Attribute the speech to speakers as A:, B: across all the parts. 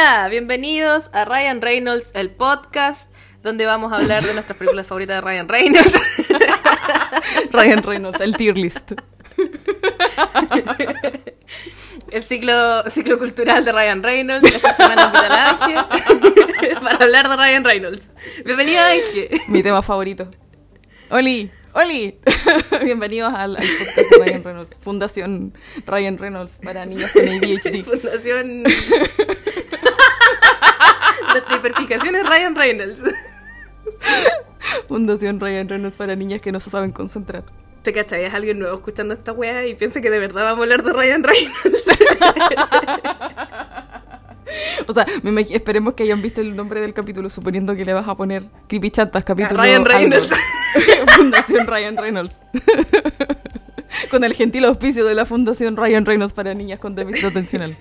A: Hola, bienvenidos a Ryan Reynolds, el podcast, donde vamos a hablar de nuestras películas favoritas de Ryan Reynolds.
B: Ryan Reynolds, el tier list.
A: el ciclo, ciclo cultural de Ryan Reynolds, esta semana para hablar de Ryan Reynolds. Bienvenido Ángel.
B: Mi tema favorito. Oli, Oli. Bienvenidos al, al podcast de Ryan Reynolds. Fundación Ryan Reynolds para niños con ADHD.
A: Fundación... Nuestra hiperfijación es Ryan Reynolds.
B: Fundación Ryan Reynolds para niñas que no se saben concentrar.
A: ¿Te cachai? Es alguien nuevo escuchando esta wea y piensa que de verdad vamos a hablar de Ryan Reynolds.
B: o sea, me esperemos que hayan visto el nombre del capítulo, suponiendo que le vas a poner Creepy Chantas, capítulo.
A: Ryan. Reynolds.
B: Fundación Ryan Reynolds. con el gentil auspicio de la Fundación Ryan Reynolds para niñas con déficit atencional.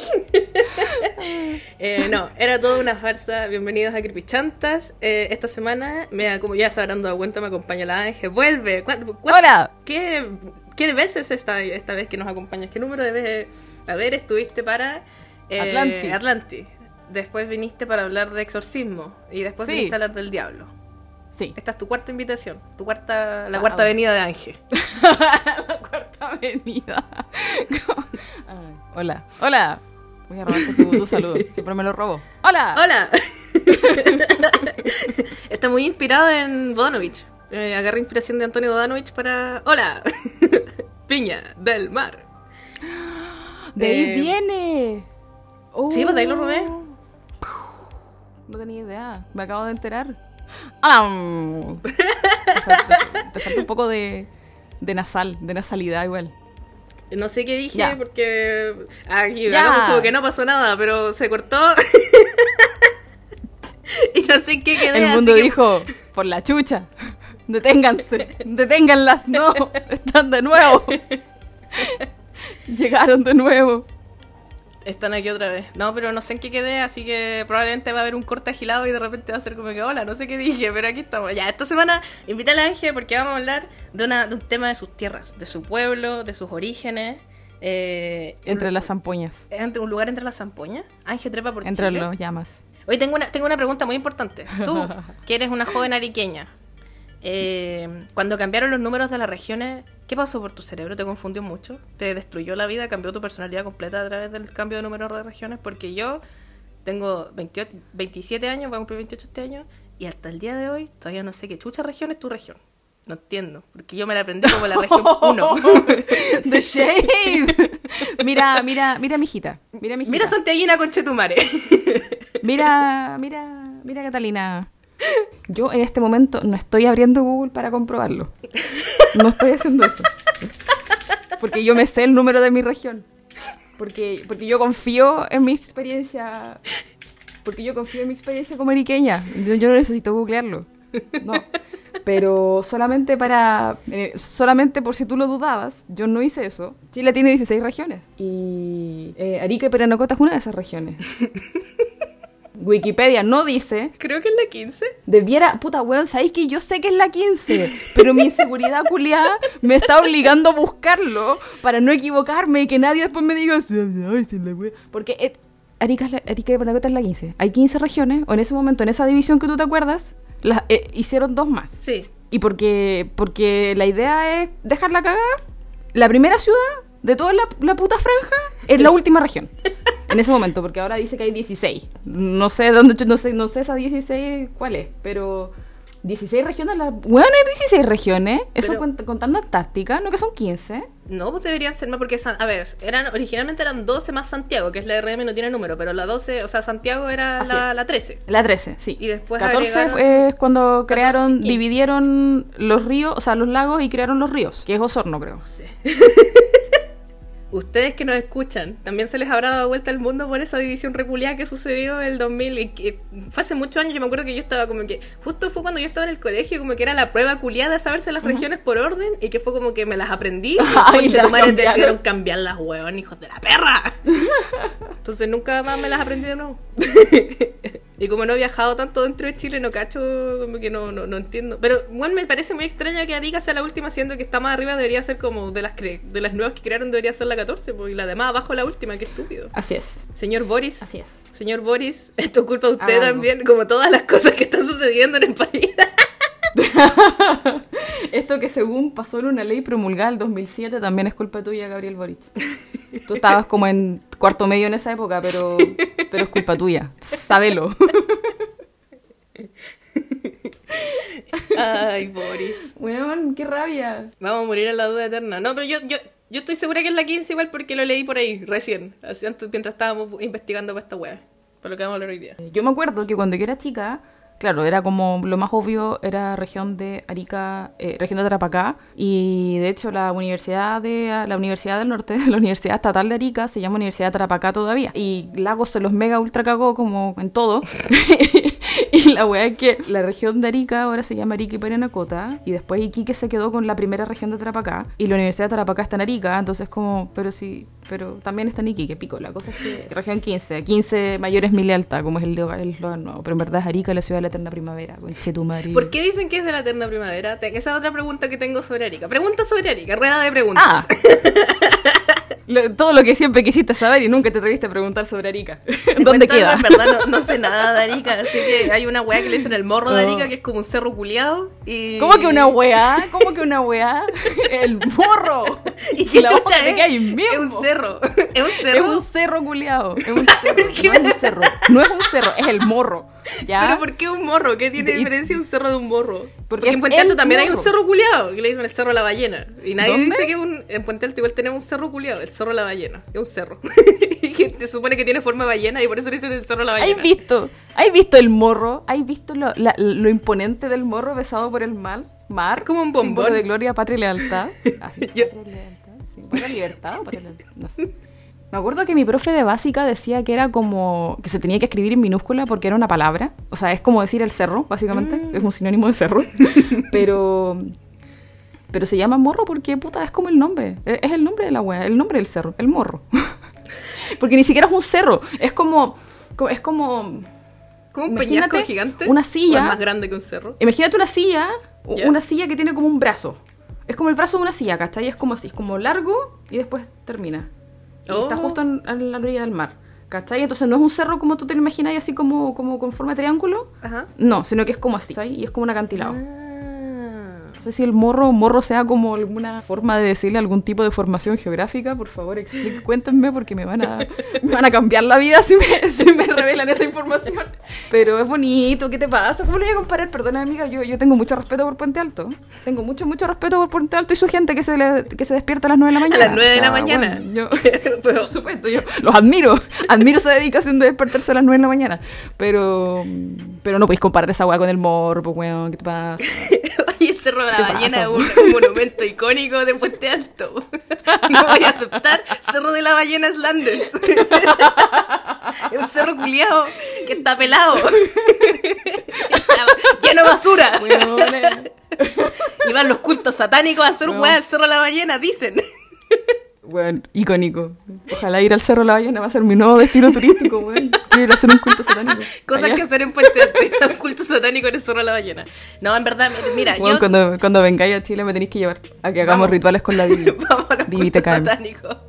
A: Eh, no, era toda una farsa. Bienvenidos a Creepychantas. Eh, esta semana, me, como ya se habrán dado cuenta, me acompaña la Ángel. Vuelve. ¿Cuán- cuán-
B: ¡Hola!
A: ¿Qué, qué veces esta, esta vez que nos acompañas? ¿Qué número de veces? A ver, estuviste para eh,
B: Atlantis.
A: Atlantis. Después viniste para hablar de exorcismo. Y después
B: Sí.
A: viniste a hablar del diablo.
B: Sí.
A: Esta es tu cuarta invitación. Tu cuarta, la
B: Ah,
A: cuarta
B: bueno.
A: venida de Ángel.
B: la cuarta avenida. Ay, hola, hola. Voy a robarte tu, tu saludo. Siempre me lo robo. ¡Hola!
A: ¡Hola! Está muy inspirado en Bodanovich. Eh, agarré inspiración de Antonio Bodanovich para. ¡Hola! Piña del mar.
B: De ahí
A: Eh,
B: viene.
A: sí, pues de ahí lo robé.
B: No tenía idea. Me acabo de enterar. Falta, te falta un poco de, de nasal, de nasalidad igual.
A: No sé qué dije
B: Ya.
A: porque. Aquí
B: Ya.
A: hagamos como que no pasó nada, pero se cortó. y no sé qué quedé.
B: El
A: así
B: mundo
A: que-
B: dijo, por la chucha. Deténganse, deténganlas, no, están de nuevo. Llegaron de nuevo.
A: Están aquí otra vez. No, pero no sé en qué quedé, así que probablemente va a haber un corte agilado y de repente va a ser como que, hola, no sé qué dije, pero aquí estamos. Ya, esta semana invité a Ángel porque vamos a hablar de, una, de un tema de sus tierras, de su pueblo, de sus orígenes. eh,
B: Entre
A: un,
B: las zampoñas,
A: entre un lugar entre las zampoñas. Ángel trepa por
B: entre
A: Chile.
B: los llamas.
A: Hoy tengo una, tengo una pregunta muy importante. Tú, que eres una joven ariqueña, eh, cuando cambiaron los números de las regiones, ¿qué pasó por tu cerebro? ¿Te confundió mucho? ¿Te destruyó la vida? ¿Cambió tu personalidad completa a través del cambio de números de regiones? Porque yo tengo 28, 27 años, voy a cumplir 28 este año, y hasta el día de hoy todavía no sé qué chucha región es tu región. No entiendo, porque yo me la aprendí como la región 1.
B: The Shade. Mira, mira, mira, mijita. Mira, mijita.
A: Mira Santiaguina con Chetumare.
B: Mira, mira, mira, Catalina. Yo en este momento no estoy abriendo Google para comprobarlo. No estoy haciendo eso. Porque yo me sé el número de mi región. Porque, porque yo confío en mi experiencia. Porque yo confío en mi experiencia como eriqueña. Yo, no necesito googlearlo. No. Pero solamente para. eh, solamente por si tú lo dudabas, yo no hice eso. Chile tiene 16 regiones. Y eh, Arica y Paranacota es una de esas regiones. Wikipedia no dice.
A: Creo que es la 15.
B: Debiera. Puta weón, sabéis que yo sé que es la 15. Pero mi inseguridad culiada me está obligando a buscarlo para no equivocarme y que nadie después me diga. La wea". Porque eh, Arica, la- Arica y es la 15. Hay 15 regiones, o en ese momento, en esa división que tú te acuerdas, las, eh, hicieron dos más.
A: Sí.
B: Y porque, porque la idea es dejarla cagada. La primera ciudad de toda la, la puta franja es la última región. En ese momento, porque ahora dice que hay 16. No sé dónde, no sé, no sé esa 16 cuál es, pero 16 regiones, la, bueno, hay 16 regiones. Eso
A: Pero-
B: cont- contando Antártica, no que son 15.
A: No, pues deberían ser más porque, a ver, eran originalmente eran 12 más Santiago, que es la RM no tiene número, pero la 12, o sea, Santiago era la, la 13.
B: La 13, sí.
A: Y después
B: 14
A: agregaron-
B: es cuando
A: 14 y
B: crearon,
A: 15.
B: dividieron los ríos, o sea, los lagos y crearon los ríos, que es Osorno, creo.
A: No sé. Ustedes que nos escuchan, también se les habrá dado vuelta el mundo por esa división reculiada que sucedió el 2000. Y que fue hace muchos años, yo me acuerdo que yo estaba como que. Justo fue cuando yo estaba en el colegio, como que era la prueba culiada de saberse las regiones por orden. Y que fue como que me las aprendí. Y
B: cambiaron.
A: decidieron cambiar las huevón, hijos de la perra. Entonces nunca más me las aprendí de nuevo. Y como no he viajado tanto dentro de Chile, no cacho, como que no, no, no entiendo. Pero igual me parece muy extraño que Arica sea la última, siendo que está más arriba debería ser como de las cre- de las nuevas que crearon debería ser la 14, pues, y la de más abajo la última, qué estúpido.
B: Así es.
A: Señor Boris,
B: Así es.
A: señor Boris, esto es culpa de usted también, como todas las cosas que están sucediendo en el país.
B: Esto que según pasó en una ley promulgada el 2007 también es culpa tuya, Gabriel Boric. Tú estabas como en cuarto medio en esa época, pero, pero es culpa tuya. Sábelo.
A: Ay, Boris.
B: Weón, qué rabia.
A: Vamos a morir en la duda eterna. No, pero yo, yo, yo estoy segura que es la 15 igual porque lo leí por ahí, recién. Mientras estábamos investigando para esta wea. Para lo que vamos a hablar hoy día.
B: Yo me acuerdo que cuando yo era chica, claro, era como lo más obvio, era región de Arica, eh, región de Tarapacá, y de hecho la universidad de la Universidad del Norte, la Universidad Estatal de Arica, se llama Universidad de Tarapacá todavía. Y Lagos se los mega ultra cagó como en todo. y la weá es que la región de Arica ahora se llama Arica y Parinacota, y después Iquique se quedó con la primera región de Tarapacá, y la Universidad de Tarapacá está en Arica, entonces como, pero sí, pero también está en Iquique, pico. La cosa es que región 15, 15 mayores mil alta, como es el lugar el eslogan nuevo, pero en verdad es Arica, la ciudad de la eterna primavera, con Chetumari.
A: ¿Por qué dicen que es de la eterna primavera? Esa es otra pregunta que tengo sobre Arica. Pregunta sobre Arica, rueda de preguntas.
B: Ah, Lo- todo lo que siempre quisiste saber y nunca te atreviste a preguntar sobre Arica. ¿Dónde queda?
A: En verdad no, no sé nada de Arica, así que hay una weá que le dicen el morro de. Arica, que es como un cerro culiado. Y...
B: ¿Cómo que una weá? ¿Cómo que una weá? El morro.
A: ¿Y qué
B: La
A: chucha es?
B: que hay mismo.
A: Es un cerro. Es un
B: Es
A: cerro.
B: un cerro culiado. Es un cerro.
A: ¿Qué
B: No es un cerro. No es un cerro, es el morro. ¿Ya?
A: ¿Pero por qué un morro? ¿Qué tiene
B: Y-
A: diferencia un cerro de un morro?
B: Porque
A: en Puente Alto también hay un cerro culiado, que le dicen el cerro la ballena. Y nadie
B: ¿Dónde?
A: dice que un, en Puente Alto igual tenemos un cerro culiado, el cerro la ballena. Es un cerro. y que te supone que tiene forma de ballena y por eso le dicen el cerro la
B: ¿Has
A: ballena.
B: visto? ¿Has visto el morro? ¿Has visto lo, la- lo imponente del morro besado por el mar? mar
A: Es como un bombón.
B: de gloria, patria y lealtad. Ah, sí,
A: Yo-
B: patria y lealtad. Sí, ¿Patria y libertad o patria y lealtad? No sé. Me acuerdo que mi profe de básica decía que era como que se tenía que escribir en minúscula porque era una palabra. O sea, es como decir el cerro, básicamente.
A: Mm.
B: Es un sinónimo de cerro. Pero pero se llama morro porque, puta, es como el nombre. Es es el nombre de la wea, el nombre del cerro, el morro. porque ni siquiera es un cerro. Es como. co- Es como.
A: Como un peñasco gigante.
B: una
A: ¿O
B: silla.
A: es más grande que un cerro.
B: Imagínate una silla. Una silla que tiene como un brazo. Es como el brazo de una silla, ¿cachai? Es como así, es como largo y después termina. Y está
A: Oh.
B: justo en, en la orilla del mar. ¿Cachai? Entonces no es un cerro como tú te lo imaginas, así como, como con forma de triángulo.
A: Ajá.
B: No, sino que es como así. ¿cachai? Y es como un acantilado.
A: Ah.
B: No sé si el morro, morro sea como alguna forma de decirle algún tipo de formación geográfica. Por favor, explique, cuéntenme porque me van a, me van a cambiar la vida si me, si me revelan esa información. Pero es bonito, ¿qué te pasa? ¿Cómo lo voy a comparar? Perdona, amiga, yo, yo tengo mucho respeto por Puente Alto. Tengo mucho, mucho respeto por Puente Alto y su gente que se, le- que se despierta a las 9 de la mañana.
A: las 9 de la
B: O sea,
A: mañana.
B: bueno, yo, por supuesto, yo los admiro. Admiro esa dedicación de despertarse a las 9 de la mañana. Pero, pero no podéis comparar esa weá con el morro, pues, weón, ¿qué te pasa?
A: Oye, cerro la
B: ¿Qué
A: ballena es un, un monumento icónico de Puente Alto. No voy a aceptar cerro de la ballena Slanders. Es un cerro culiado que está pelado. Está lleno de basura.
B: Eh.
A: Y van los cultos satánicos a hacer
B: No.
A: weá al cerro de la ballena, dicen.
B: Weón, icónico. Ojalá ir al Cerro La Ballena va a ser mi nuevo destino turístico, weón. Quiero ir a hacer un culto satánico.
A: Cosas
B: Allá.
A: que hacer en Puente Un culto satánico en el cerro de la ballena. No, en verdad, mira,
B: Weón,
A: yo.
B: cuando, cuando vengáis a Chile me tenéis que llevar a que hagamos
A: Vamos.
B: rituales con la Biblia.
A: Vamos a los cultos satánicos.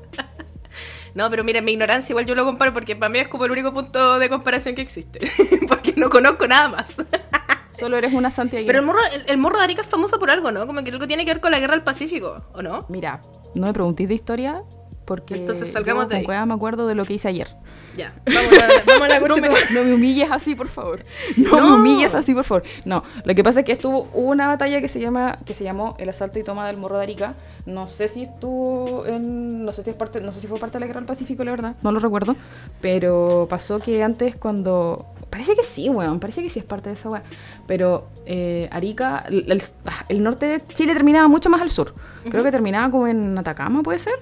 A: No, pero mira, mi ignorancia igual yo lo comparo porque para mí es como el único punto de comparación que existe. porque no conozco nada más.
B: Solo eres una santiaguina.
A: Pero el morro, el, el morro de Arica es famoso por algo, ¿no? Como que algo tiene que ver con la guerra del Pacífico, ¿o no?
B: Mira, no me preguntéis de historia porque
A: Entonces salgamos
B: yo
A: de ahí.
B: me acuerdo de lo que hice ayer.
A: Ya, vamos a, vamos a la
B: No me, no me humilles así, por favor. No,
A: No.
B: me humilles así, por favor. No, lo que pasa es que estuvo una batalla que se llama que se llamó el asalto y toma del Morro de Arica. No sé si estuvo en no sé si es parte no sé si fue parte de la Guerra del Pacífico, la verdad, no lo recuerdo, pero pasó que antes cuando parece que sí, weón, parece que sí es parte de esa weá, pero eh, Arica el, el- ah, el norte de Chile terminaba mucho más al sur. Creo que terminaba como en Atacama, puede ser.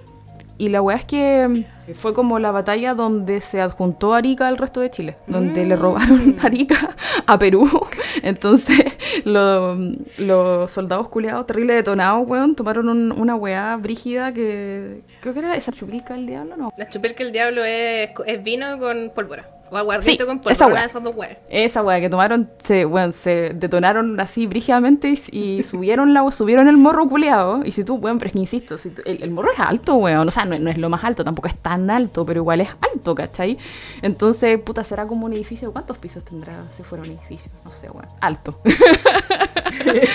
B: Y la weá es que fue como la batalla donde se adjuntó Arica al resto de Chile, donde le robaron Arica a Perú. Entonces, lo- los soldados culeados, terrible detonados, weón, tomaron un- una weá brígida que creo que era esa chupilca del diablo, ¿no?
A: La chupelca el diablo es, es vino con pólvora. O aguardiente
B: Sí,
A: con polvo,
B: esa
A: una
B: wea.
A: de esas dos weas.
B: Esa weá que tomaron, se, weón, se detonaron así brígidamente y, y subieron la subieron el morro culeado. Y si tú, weón, pero es que insisto, si tú- el, el morro es alto, weón. O sea, no, no es lo más alto, tampoco es tan alto, pero igual es alto, ¿cachai? Entonces, puta, será como un edificio. ¿Cuántos pisos tendrá si fuera un edificio? No sé, weón. Alto.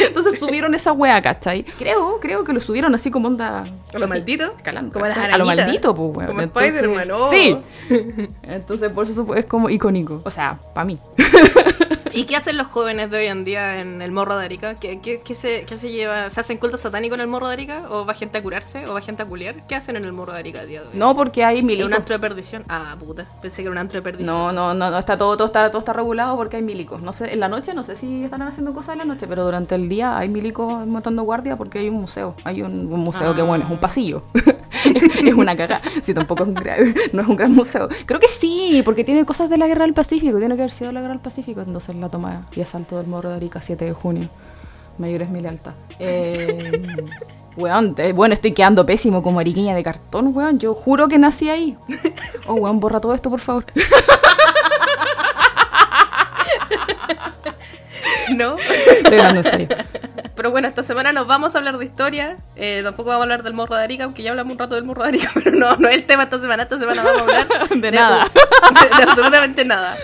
B: Entonces subieron esa weá, ¿cachai? Creo, creo que lo subieron así como onda.
A: A lo
B: así,
A: maldito.
B: escalando,
A: Como las.
B: A lo maldito, pues, weón.
A: Como Spider-Man, oh.
B: Sí. Entonces, por eso es como icónico. O sea, para mí.
A: ¿Y qué hacen los jóvenes de hoy en día en el morro de Arica? ¿Qué, qué, qué se, qué se lleva? ¿Se hacen culto satánico en el morro de Arica? ¿O va gente a curarse? ¿O va gente a culiar? ¿Qué hacen en el morro de Arica el día de hoy?
B: No, porque hay
A: ¿Es
B: milicos.
A: un antro de perdición? Ah, puta. Pensé que era un antro de perdición.
B: No, no, no, no, está todo, todo está, todo está regulado porque hay milicos. No sé, en la noche no sé si estarán haciendo cosas en la noche, pero durante el día hay milicos matando guardia porque hay un museo. Hay un, un museo que bueno, es un pasillo. es una cagada. Sí, tampoco es un gran, no es un gran museo. Creo que sí, porque tiene cosas de la guerra del Pacífico. Tiene que haber sido la guerra del Pacífico. Entonces la toma y asalto del Morro de Arica 7 de junio. Mayor es mi lealtad. Eh, weón, eh, bueno, estoy quedando pésimo como ariqueña de cartón, weón. Yo juro que nací ahí. Oh, weón, borra todo esto, por favor.
A: ¿No?
B: Estoy hablando en serio.
A: Pero bueno, esta semana nos vamos a hablar de historia. Eh, tampoco vamos a hablar del morro de Arica, aunque ya hablamos un rato del morro de Arica, pero no, no es el tema esta semana. Esta semana vamos a hablar
B: De nada.
A: De, de absolutamente nada.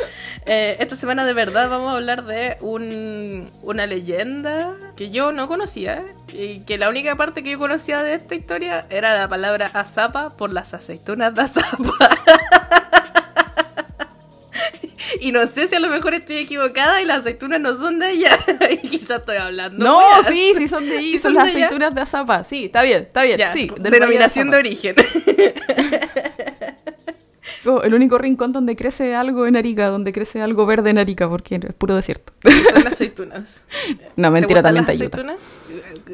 A: Eh, esta semana de verdad vamos a hablar de un, una leyenda que yo no conocía y que la única parte que yo conocía de esta historia era la palabra azapa por las aceitunas de azapa. Y no sé si a lo mejor estoy equivocada y las aceitunas no son de allá. y quizás estoy hablando.
B: No,
A: weas.
B: sí, sí son de ahí,
A: Sí
B: son
A: son
B: las
A: de allá.
B: aceitunas de azapa. Sí, está bien, está bien,
A: Ya,
B: sí.
A: denominación de origen.
B: Azapa. Oh, el único rincón donde crece algo en Arica, donde crece algo verde en Arica, porque es puro desierto.
A: son las aceitunas.
B: No,
A: ¿Te
B: mentira,
A: gustan
B: también
A: las
B: te ayuda.
A: aceitunas?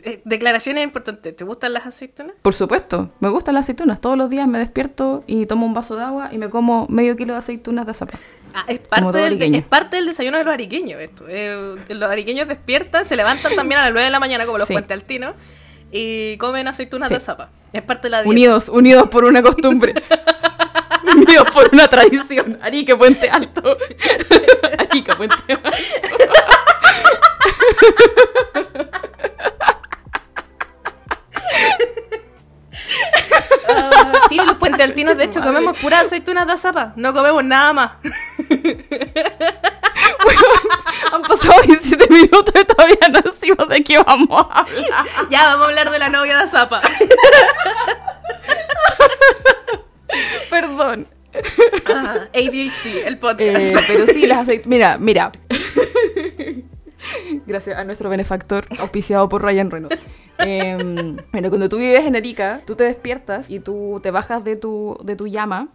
A: Eh, Declaraciones importantes. ¿Te gustan las aceitunas?
B: Por supuesto, me gustan las aceitunas. Todos los días me despierto y tomo un vaso de agua y me como medio kilo de aceitunas de azapa.
A: Ah, es parte, del,
B: ariqueño.
A: es parte del desayuno de los ariqueños esto. Eh, los ariqueños despiertan, se levantan también a las 9 de la mañana como los
B: Sí.
A: puentealtinos y comen aceitunas
B: Sí.
A: de zapa. Es parte de la dieta.
B: Unidos, unidos por una costumbre. por una tradición. Arica, Puente Alto. Arica, Puente Alto.
A: Ah, sí, los puentealtinos de hecho
B: Madre.
A: comemos puras aceitunas de zapa. No comemos nada más.
B: Han pasado 17 minutos y todavía no decimos de qué vamos a hablar.
A: ya, vamos a hablar de la novia de zapa.
B: Perdón.
A: Ah, ADHD, el podcast.
B: Eh, pero sí, las aceitunas. Mira, mira. Gracias a nuestro benefactor, auspiciado por Ryan Reynolds. Eh, bueno, cuando tú vives en Arica, tú te despiertas y tú te bajas de tu, de tu llama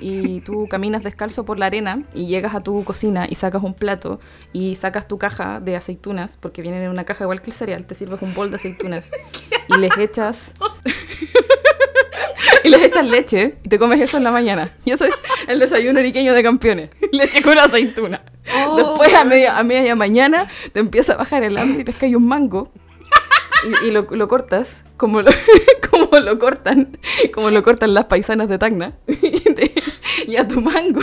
B: y tú caminas descalzo por la arena y llegas a tu cocina y sacas un plato y sacas tu caja de aceitunas, porque vienen en una caja igual que el cereal, te sirves un bol de aceitunas y les echas y les echas leche y te comes eso en la mañana. Y eso es el desayuno ariqueño de campeones. Leche con aceituna.
A: Oh.
B: Después a media, a media mañana te empieza a bajar el hambre y pescas un mango. Y, y lo, lo cortas como lo, como lo cortan como lo cortan las paisanas de Tacna y, te- y a tu mango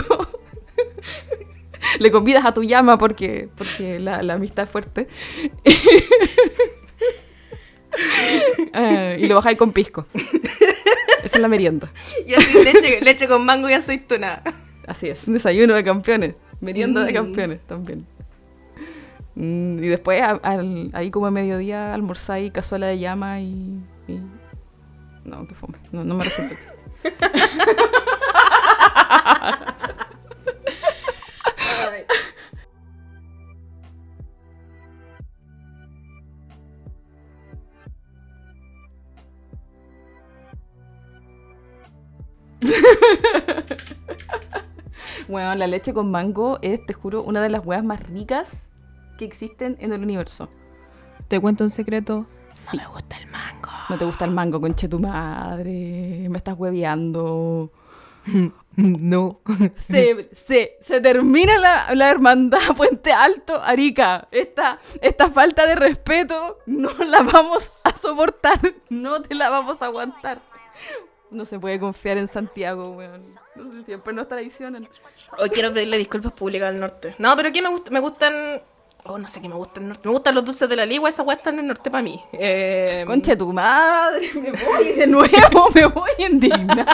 B: le convidas a tu llama porque porque la, la amistad es fuerte Eh, y lo bajáis con pisco esa es la merienda
A: Y así leche, leche con mango y aceituna.
B: Así es, un desayuno de campeones, merienda de
A: Mm.
B: campeones también. Mm, y después, a- ahí como a mediodía, almorzáis cazuela de llama y, y- No, qué fome, no, no me resulta.
A: Ay.
B: Bueno, la leche con mango es, te juro, una de las huevas más ricas que existen en el universo.
A: ¿Te cuento un secreto?
B: Sí.
A: No me gusta el mango.
B: No te gusta el mango, conche tu madre, me estás hueveando.
A: No.
B: Se, se, se termina la, la hermandad Puente Alto, Arica. Esta, esta falta de respeto no la vamos a soportar, no te la vamos a aguantar. No se puede confiar en Santiago, weón. No sé, siempre nos traicionan.
A: Hoy quiero pedirle disculpas públicas al norte. No, pero ¿qué me, gusta? me gustan... Oh, no sé qué me gusta el norte. Me gustan los dulces de la ligua, esa weá está en el norte para mí. Eh,
B: Concha tu madre, me voy de nuevo, me voy a indignar.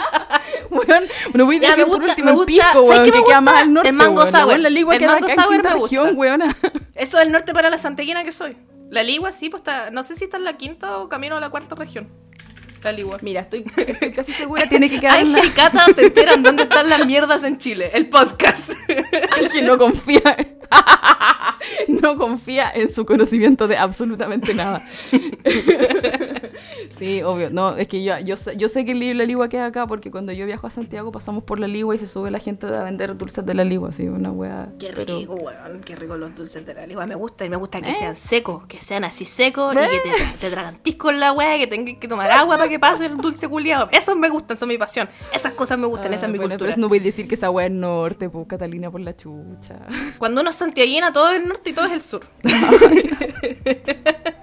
B: Weón, no voy a decir por
A: gusta-
B: último
A: me gusta- ¿sabes
B: weón, que
A: me gusta?
B: más al norte,
A: El mango
B: weón.
A: Sour.
B: weón, La ligua
A: El mango sour me gusta.
B: región, weona.
A: Eso es el norte para la santeguina que soy. La ligua, sí, pues está... No sé si está en la quinta o camino a la cuarta región.
B: Mira, estoy, estoy casi segura, tiene que quedar.
A: Ángel y Cata se enteran dónde están las mierdas en Chile. El podcast.
B: Ángel no confía. no confía en su conocimiento de absolutamente nada. sí, obvio. No, es que yo, yo, sé, yo sé que el- la ligua queda acá porque cuando yo viajo a Santiago pasamos por la ligua y se sube la gente a vender dulces de la ligua, así, una wea.
A: Qué
B: pero-
A: rico, weón. Qué rico los dulces de la ligua. Me gusta y me gusta que
B: ¿Eh?
A: sean secos, que sean así secos y que te, tra- te tragantís con la weá, que tengas que tomar agua para que pase el dulce culiado. Esos me gustan, son mi pasión. Esas cosas me gustan, esa es mi
B: Ah, bueno,
A: cultura.
B: pero no voy a decir que esa wea es norte, pues Catalina por la chucha.
A: Cuando uno es santiaguina, todo es el norte y todo es el sur.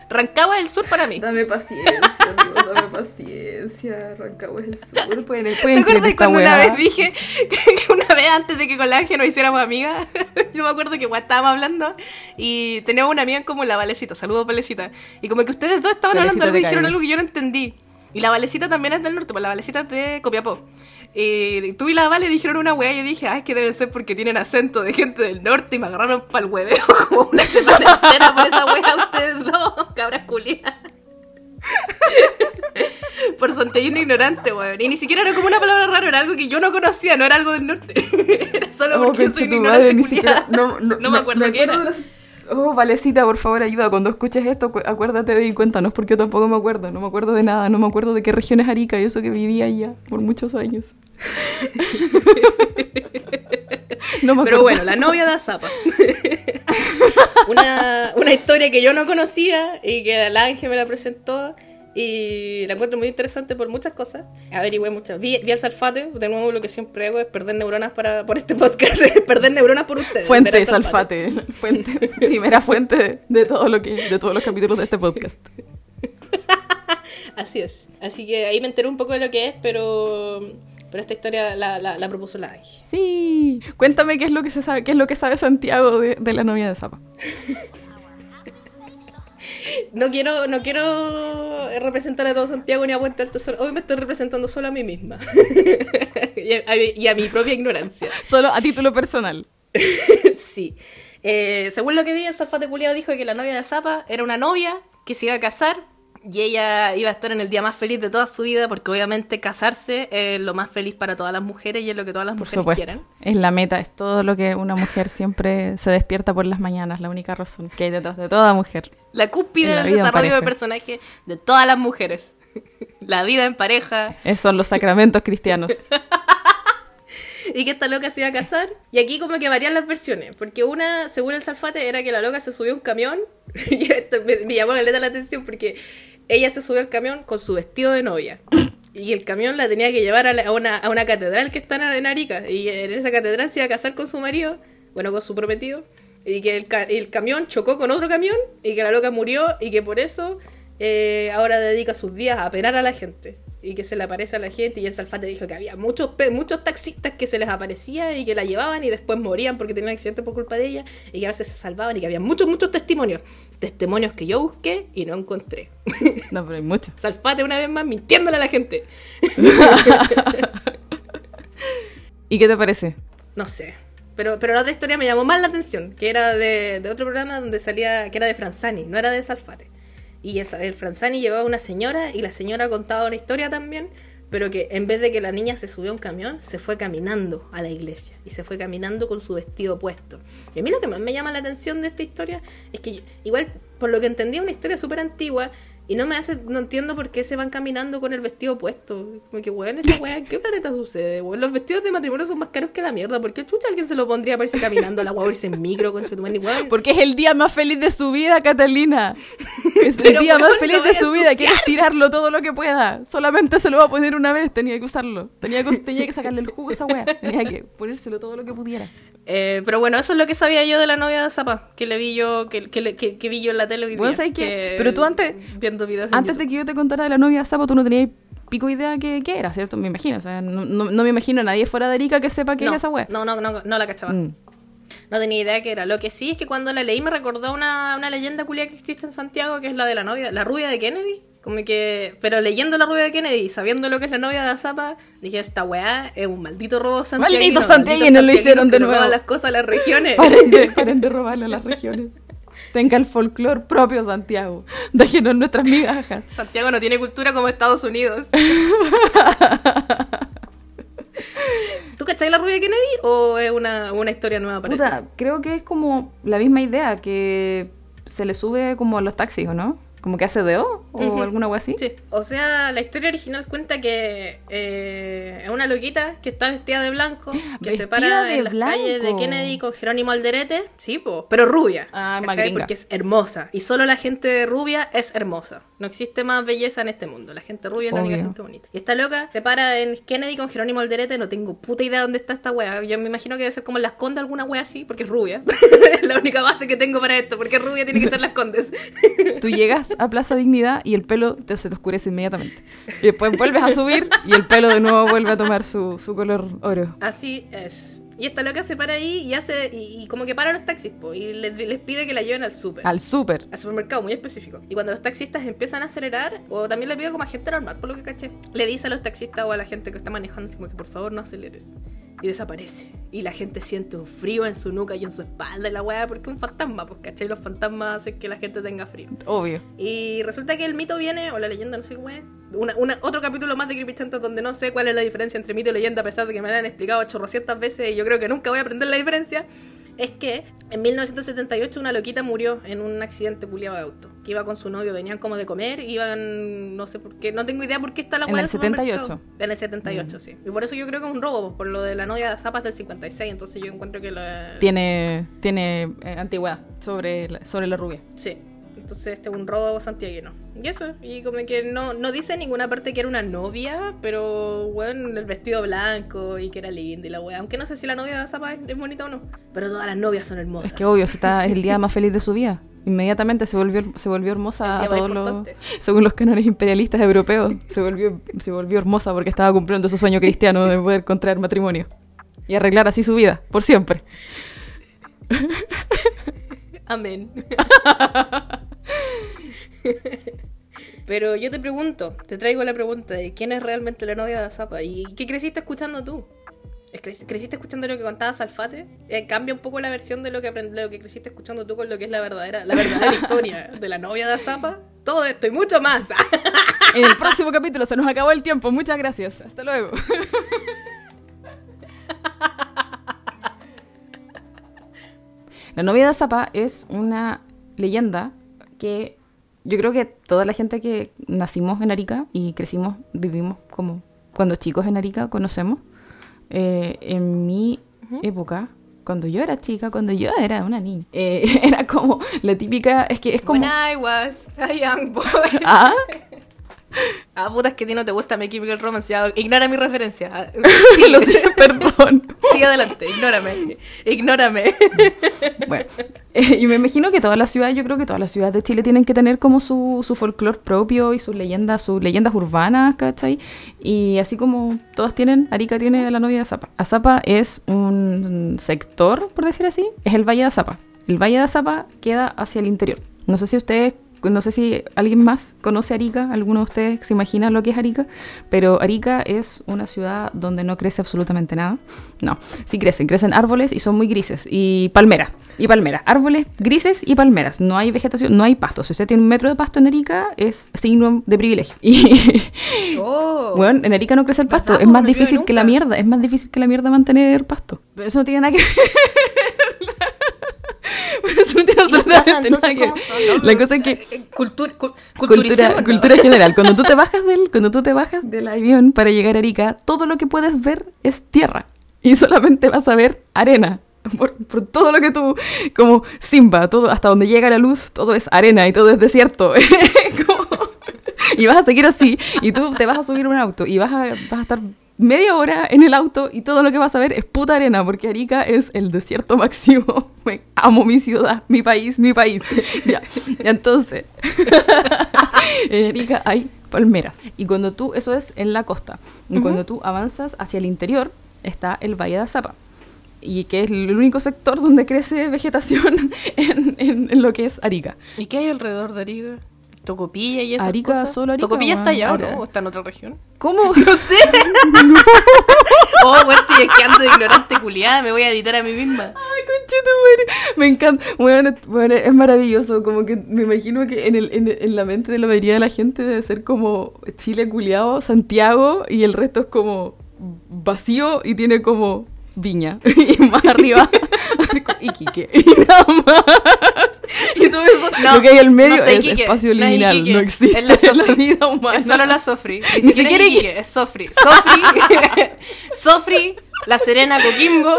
A: Rancagua es el sur para mí.
B: Dame paciencia, Dios, dame paciencia. Rancagua es el sur. Pueden,
A: ¿Te
B: pueden creer
A: acuerdas cuando una vez dije que una vez antes de que con la Ángel nos hiciéramos amigas? Yo me acuerdo que igual estábamos hablando y teníamos una amiga común, la Valecita. Saludos, Valecita. Y como que ustedes dos estaban
B: Valecita
A: hablando algo y
B: te
A: dijeron algo que yo no entendí. Y la Valecita también es del norte, pues la Valecita es de Copiapó. Y tú y la Vale dijeron una wea y yo dije, ay, es que deben ser porque tienen acento de gente del norte y me agarraron pa'l hueveo como una semana entera por esa wea ustedes dos, cabras culiadas. Por santiaguino ignorante, weón. Y ni siquiera era como una palabra rara, era algo que yo no conocía, no era algo del norte. era solo
B: Oh,
A: porque soy
B: madre,
A: ignorante
B: siquiera- no, no,
A: No me acuerdo qué era.
B: Oh, Valecita, por favor, ayuda. Cuando escuches esto, cu- acuérdate de y cuéntanos, porque yo tampoco me acuerdo. No me acuerdo de nada. No me acuerdo de qué región es Arica y eso que vivía allá por muchos años. no me acuerdo.
A: Pero bueno, la novia de Azapa. una, una historia que yo no conocía y que la Ángel me la presentó y la encuentro muy interesante por muchas cosas. Averigüé muchas. Vi, vi a Salfate, de nuevo lo que siempre hago es perder neuronas para, por este podcast, perder neuronas por ustedes.
B: Fuente,
A: a
B: Salfate. Fuente, primera fuente de, de todo lo que, de todos los capítulos de este podcast.
A: Así es. Así que ahí me enteré un poco de lo que es, pero, pero esta historia la, la, la propuso la Ángel.
B: Sí. Cuéntame qué es lo que se sabe, qué es lo que sabe Santiago de, de la novia de Zapa.
A: No quiero, no quiero representar a todo Santiago ni a Puente Alto solo. Hoy me estoy representando solo a mí misma. y, a, y a mi propia ignorancia.
B: Solo a título personal.
A: sí. Eh, según lo que vi, el Salfate Culiado dijo que la novia de Zapa era una novia que se iba a casar y ella iba a estar en el día más feliz de toda su vida porque obviamente casarse es lo más feliz para todas las mujeres y es lo que todas las
B: Por
A: mujeres
B: supuesto.
A: quieren.
B: Es la meta, es todo lo que una mujer siempre se despierta por las mañanas, la única razón que hay detrás de toda mujer.
A: La cúspide del desarrollo de personaje de todas las mujeres. la vida en pareja,
B: Esos son los sacramentos cristianos.
A: y que esta loca se iba a casar. Y aquí como que varían las versiones, porque una, según el Salfate, era que la loca se subió a un camión, y esto me, me llamó la letra la atención porque ella se subió al camión con su vestido de novia. Y el camión la tenía que llevar a, la- a una, a una catedral que está en, Arica. Y en esa catedral se iba a casar con su marido, bueno, con su prometido. Y que el, el camión chocó con otro camión y que la loca murió y que por eso eh, ahora dedica sus días a penar a la gente. Y que se le aparece a la gente. Y el Salfate dijo que había muchos, muchos taxistas que se les aparecía y que la llevaban y después morían porque tenían accidentes por culpa de ella. Y que a veces se salvaban y que había muchos, muchos testimonios. Testimonios que yo busqué y no encontré.
B: No, pero hay mucho.
A: Salfate una vez más mintiéndole a la gente.
B: ¿Y qué te parece?
A: No sé. Pero, pero la otra historia me llamó más la atención, que era de, de otro programa donde salía, que era de Franzani, no era de Salfate. Y esa- el Franzani llevaba una señora y la señora contaba una historia también, pero que en vez de que la niña se subió a un camión, se fue caminando a la iglesia y se fue caminando con su vestido puesto. Y a mí lo que más me llama la atención de esta historia es que igual, por lo que entendí, una historia súper antigua y no me hace, no entiendo por qué se van caminando con el vestido puesto. Como que, weón, esa weá, ¿en qué planeta sucede? Weón, los vestidos de matrimonio son más caros que la mierda. ¿Por qué chucha alguien se lo pondría para irse caminando a la weá, irse en micro, con tu weón?
B: Porque es el día más feliz de su vida, Catalina. Es el
A: Pero,
B: día
A: weón,
B: más feliz de su vida. Quiere
A: ensuciar.
B: estirarlo todo lo que pueda. Solamente se lo va a poner una vez. Tenía que usarlo. Tenía que, tenía que sacarle el jugo a esa wea. Tenía que ponérselo todo lo que pudiera.
A: Eh, pero bueno, eso es lo que sabía yo de la novia de Zapa, que le vi yo, que, que, que- que vi yo en la tele hoy
B: Bueno,
A: día,
B: ¿sabes qué?
A: que-
B: Pero tú antes-
A: Viendo videos
B: Antes de que yo te contara de la novia de Sapo, tú no tenías pico idea que, que era, ¿cierto? Me imagino. O sea, no, no- no me imagino a nadie fuera de Arica que sepa qué
A: no,
B: es esa wea.
A: no, no, no, no la cachaba.
B: Mm.
A: No tenía idea qué era. Lo que sí es que cuando la leí me recordó una, una leyenda culia que existe en Santiago, que es la de la novia, la rubia de Kennedy. Como que, pero leyendo la rubia de Kennedy y sabiendo lo que es la novia de Azapa, dije, esta weá es un maldito robo santiaguino.
B: Maldito santiaguino, lo hicieron de nuevo.
A: las cosas a las regiones.
B: Paren de, paren de robarle a las regiones. Tenga el folclore propio Santiago. Déjenos nuestras migajas.
A: Santiago no tiene cultura como Estados Unidos. ¿Tú cachai la rubia de Kennedy o es una, una historia nueva para ti?
B: Puta, creo que es como la misma idea que se le sube como a los taxis, ¿o no? Como que hace deo o alguna wea así.
A: Sí, o sea, la historia original cuenta que eh, es una loquita que está vestida de blanco, que se para en las calles de
B: blanco.
A: Kennedy con Jerónimo Alderete, sí, po, pero rubia,
B: Ah,
A: porque es hermosa, y solo la gente rubia es hermosa, no existe más belleza en este mundo, la gente rubia es la única gente bonita. Y esta loca se para en Kennedy con Jerónimo Alderete, no tengo puta idea dónde está esta wea, yo me imagino que debe ser como en las condes alguna wea así, porque es rubia, es la única base que tengo para esto, porque rubia tiene que ser las condes.
B: Tú llegas a Plaza Dignidad y el pelo te, se te oscurece inmediatamente. Y después vuelves a subir y el pelo de nuevo vuelve a tomar su, su color oro.
A: Así es. Y esta loca se para ahí y hace y, y como que para los taxis, po, y les, les pide que la lleven al súper.
B: Al súper.
A: Al supermercado, muy específico. Y cuando los taxistas empiezan a acelerar, o también le pide como a gente normal, por lo que caché, le dice a los taxistas o a la gente que está manejando, así como que por favor no aceleres. Y desaparece. Y la gente siente un frío en su nuca y en su espalda y la weá, porque es un fantasma, pues caché, los fantasmas hacen que la gente tenga frío.
B: Obvio.
A: Y resulta que el mito viene, o la leyenda, no sé cómo es. Una, una- otro capítulo más de Creepy Chantas donde no sé cuál es la diferencia entre mito y leyenda, a pesar de que me la han explicado chorrocientas veces y yo creo que nunca voy a aprender la diferencia. Es que en 1978 una loquita murió en un accidente culiado de auto. Que iba con su novio, venían como de comer, iban, no sé por qué, no tengo idea por qué está la
B: En el
A: del supermercado.
B: 78.
A: En el 78, sí. Y por eso yo creo que es un robo, pues, por lo de la novia de Zapas del 56. Entonces yo encuentro que la,
B: Tiene, tiene eh, antigüedad sobre la, sobre la rubia.
A: Sí. Entonces este es un robo santiaguino. Y eso, y como que no, no dice en ninguna parte que era una novia, pero bueno, el vestido blanco y que era linda y la wea. Aunque no sé si la novia de Zapa es, es bonita o no. Pero todas las novias son hermosas.
B: Es que obvio, está, es el día más feliz de su vida. Inmediatamente se volvió, se volvió hermosa a todos los, según los cánones imperialistas europeos. Se volvió, se volvió hermosa porque estaba cumpliendo su sueño cristiano de poder contraer matrimonio. Y arreglar así su vida, por siempre.
A: Amén. Pero yo te pregunto, te traigo la pregunta de quién es realmente la novia de Zapa y qué creciste escuchando tú. ¿Es cre- ¿Creciste escuchando lo que contaba Salfate? Eh, cambia un poco la versión de lo que aprend- lo que creciste escuchando tú con lo que es la verdadera, la verdadera historia de la novia de Zapa. Todo esto y mucho más.
B: En el próximo capítulo se nos acabó el tiempo. Muchas gracias. Hasta luego. La novia de Zapa es una leyenda que yo creo que toda la gente que nacimos en Arica y crecimos, vivimos como cuando chicos en Arica conocemos. Eh, en mi época, cuando yo era chica, cuando yo era una niña, eh, era como la típica, es que es como...
A: When I was a young boy.
B: Ah,
A: Ah, puta, es que a ti no te gusta My Chemical Romance. Ya, ignora mi referencia. Ah,
B: sí, lo sé, perdón.
A: Sigue adelante, ignórame. Ignórame.
B: Bueno, eh, yo me imagino que todas las ciudades, yo creo que todas las ciudades de Chile tienen que tener como su, su folclore propio y sus leyendas, sus leyendas urbanas, ¿cachai? Y así como todas tienen, Arica tiene a la novia de Azapa. Azapa es un sector, por decir así, es el Valle de Azapa. El Valle de Azapa queda hacia el interior. No sé si ustedes, no sé si alguien más conoce Arica, alguno de ustedes se imagina lo que es Arica, pero Arica es una ciudad donde no crece absolutamente nada. No, sí crecen, crecen árboles y son muy grises. Y palmeras, y palmeras. Árboles grises y palmeras. No hay vegetación, no hay pasto. Si usted tiene un metro de pasto en Arica, es signo de privilegio. Y
A: Oh.
B: bueno, en Arica no crece el pasto.
A: ¿Verdad,
B: Es
A: po?
B: más
A: No
B: difícil que la mierda. Es más difícil que la mierda mantener pasto. Pero eso no tiene nada que ver. La
A: no,
B: cosa es que
A: eh, cultur- cu-
B: cultura, cultura general. Cuando tú te bajas del, cuando tú te bajas del avión para llegar a Arica, todo lo que puedes ver es tierra y solamente vas a ver arena. Por, por todo lo que tú, como Simba, todo hasta donde llega la luz, todo es arena y todo es desierto. Como- y vas a seguir así y tú te vas a subir a un auto y vas a, vas a estar media hora en el auto y todo lo que vas a ver es puta arena, porque Arica es el desierto máximo. Me amo mi ciudad, mi país, mi país. ya, y entonces, en Arica hay palmeras. Y cuando tú, eso es en la costa, y cuando tú avanzas hacia el interior, está el Valle de Azapa. Y que es el único sector donde crece vegetación en, en- en lo que es Arica.
A: ¿Y qué hay alrededor de Arica? ¿Tocopilla y esas
B: Arica,
A: cosas?
B: solo Arica,
A: ¿Tocopilla está allá o
B: ahora.
A: no? ¿O está en otra región?
B: ¿Cómo?
A: No sé. Oh, bueno, estoy quedando ignorante culiada. Me voy a editar a mí misma.
B: Ay, conchetumare. Me encanta. Bueno, bueno, es maravilloso. Como que me imagino que en, el, en, en la mente de la mayoría de la gente debe ser como Chile culiado, Santiago, y el resto es como vacío y tiene como Viña. Y más arriba, Iquique. Y nada más. Y todo eso,
A: No,
B: lo que hay al medio
A: no
B: es espacio
A: no es. Iquique,
B: No existe
A: es la Sofri.
B: vida humana.
A: Es solo la Sofri. Ni,
B: Ni
A: siquiera
B: siquiera
A: es es Sofri. Sofri, Sofri, La Serena Coquimbo,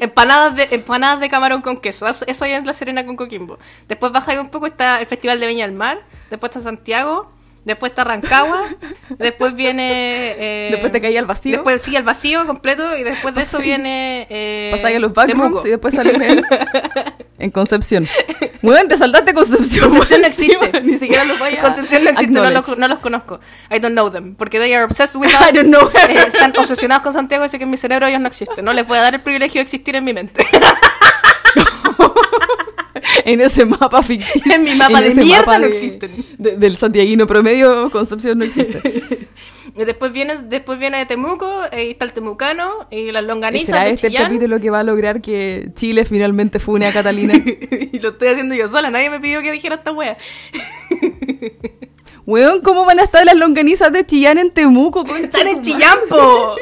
A: empanadas de, empanadas de camarón con queso. Eso, eso hay en La Serena con Coquimbo. Después baja un poco, está el Festival de Viña del Mar. Después está Santiago. Después está Rancagua. Después viene. eh,
B: Después te caí al vacío.
A: Después sigue el vacío completo. Y después de eso viene. Eh,
B: Pasáis a los backrooms y después sales en, en Concepción. Muy bien, te saltaste Concepción.
A: Concepción no existe.
B: Ni siquiera los vayas a
A: Concepción no existe, no los, no los conozco. I don't know them. Porque they are obsessed with
B: I
A: us.
B: don't know.
A: Eh, están obsesionados con Santiago y sé que en mi cerebro ellos no existen. No les voy a dar el privilegio de existir en mi mente.
B: En ese mapa ficticio.
A: En mi mapa de
B: ese
A: mierda
B: mapa
A: no
B: de-
A: existen.
B: de- del santiaguino promedio, Concepción no existe.
A: Después viene, después viene Temuco, y está el temucano, y las
B: ¿Y
A: longanizas
B: ¿Será
A: de
B: este el
A: Chillán.
B: capítulo que va a lograr que Chile finalmente fune a Catalina?
A: y lo estoy haciendo yo sola, nadie me pidió que dijera esta wea.
B: Weón, ¿cómo van a estar las longanizas de Chillán en Temuco?
A: Están en Chillán, po.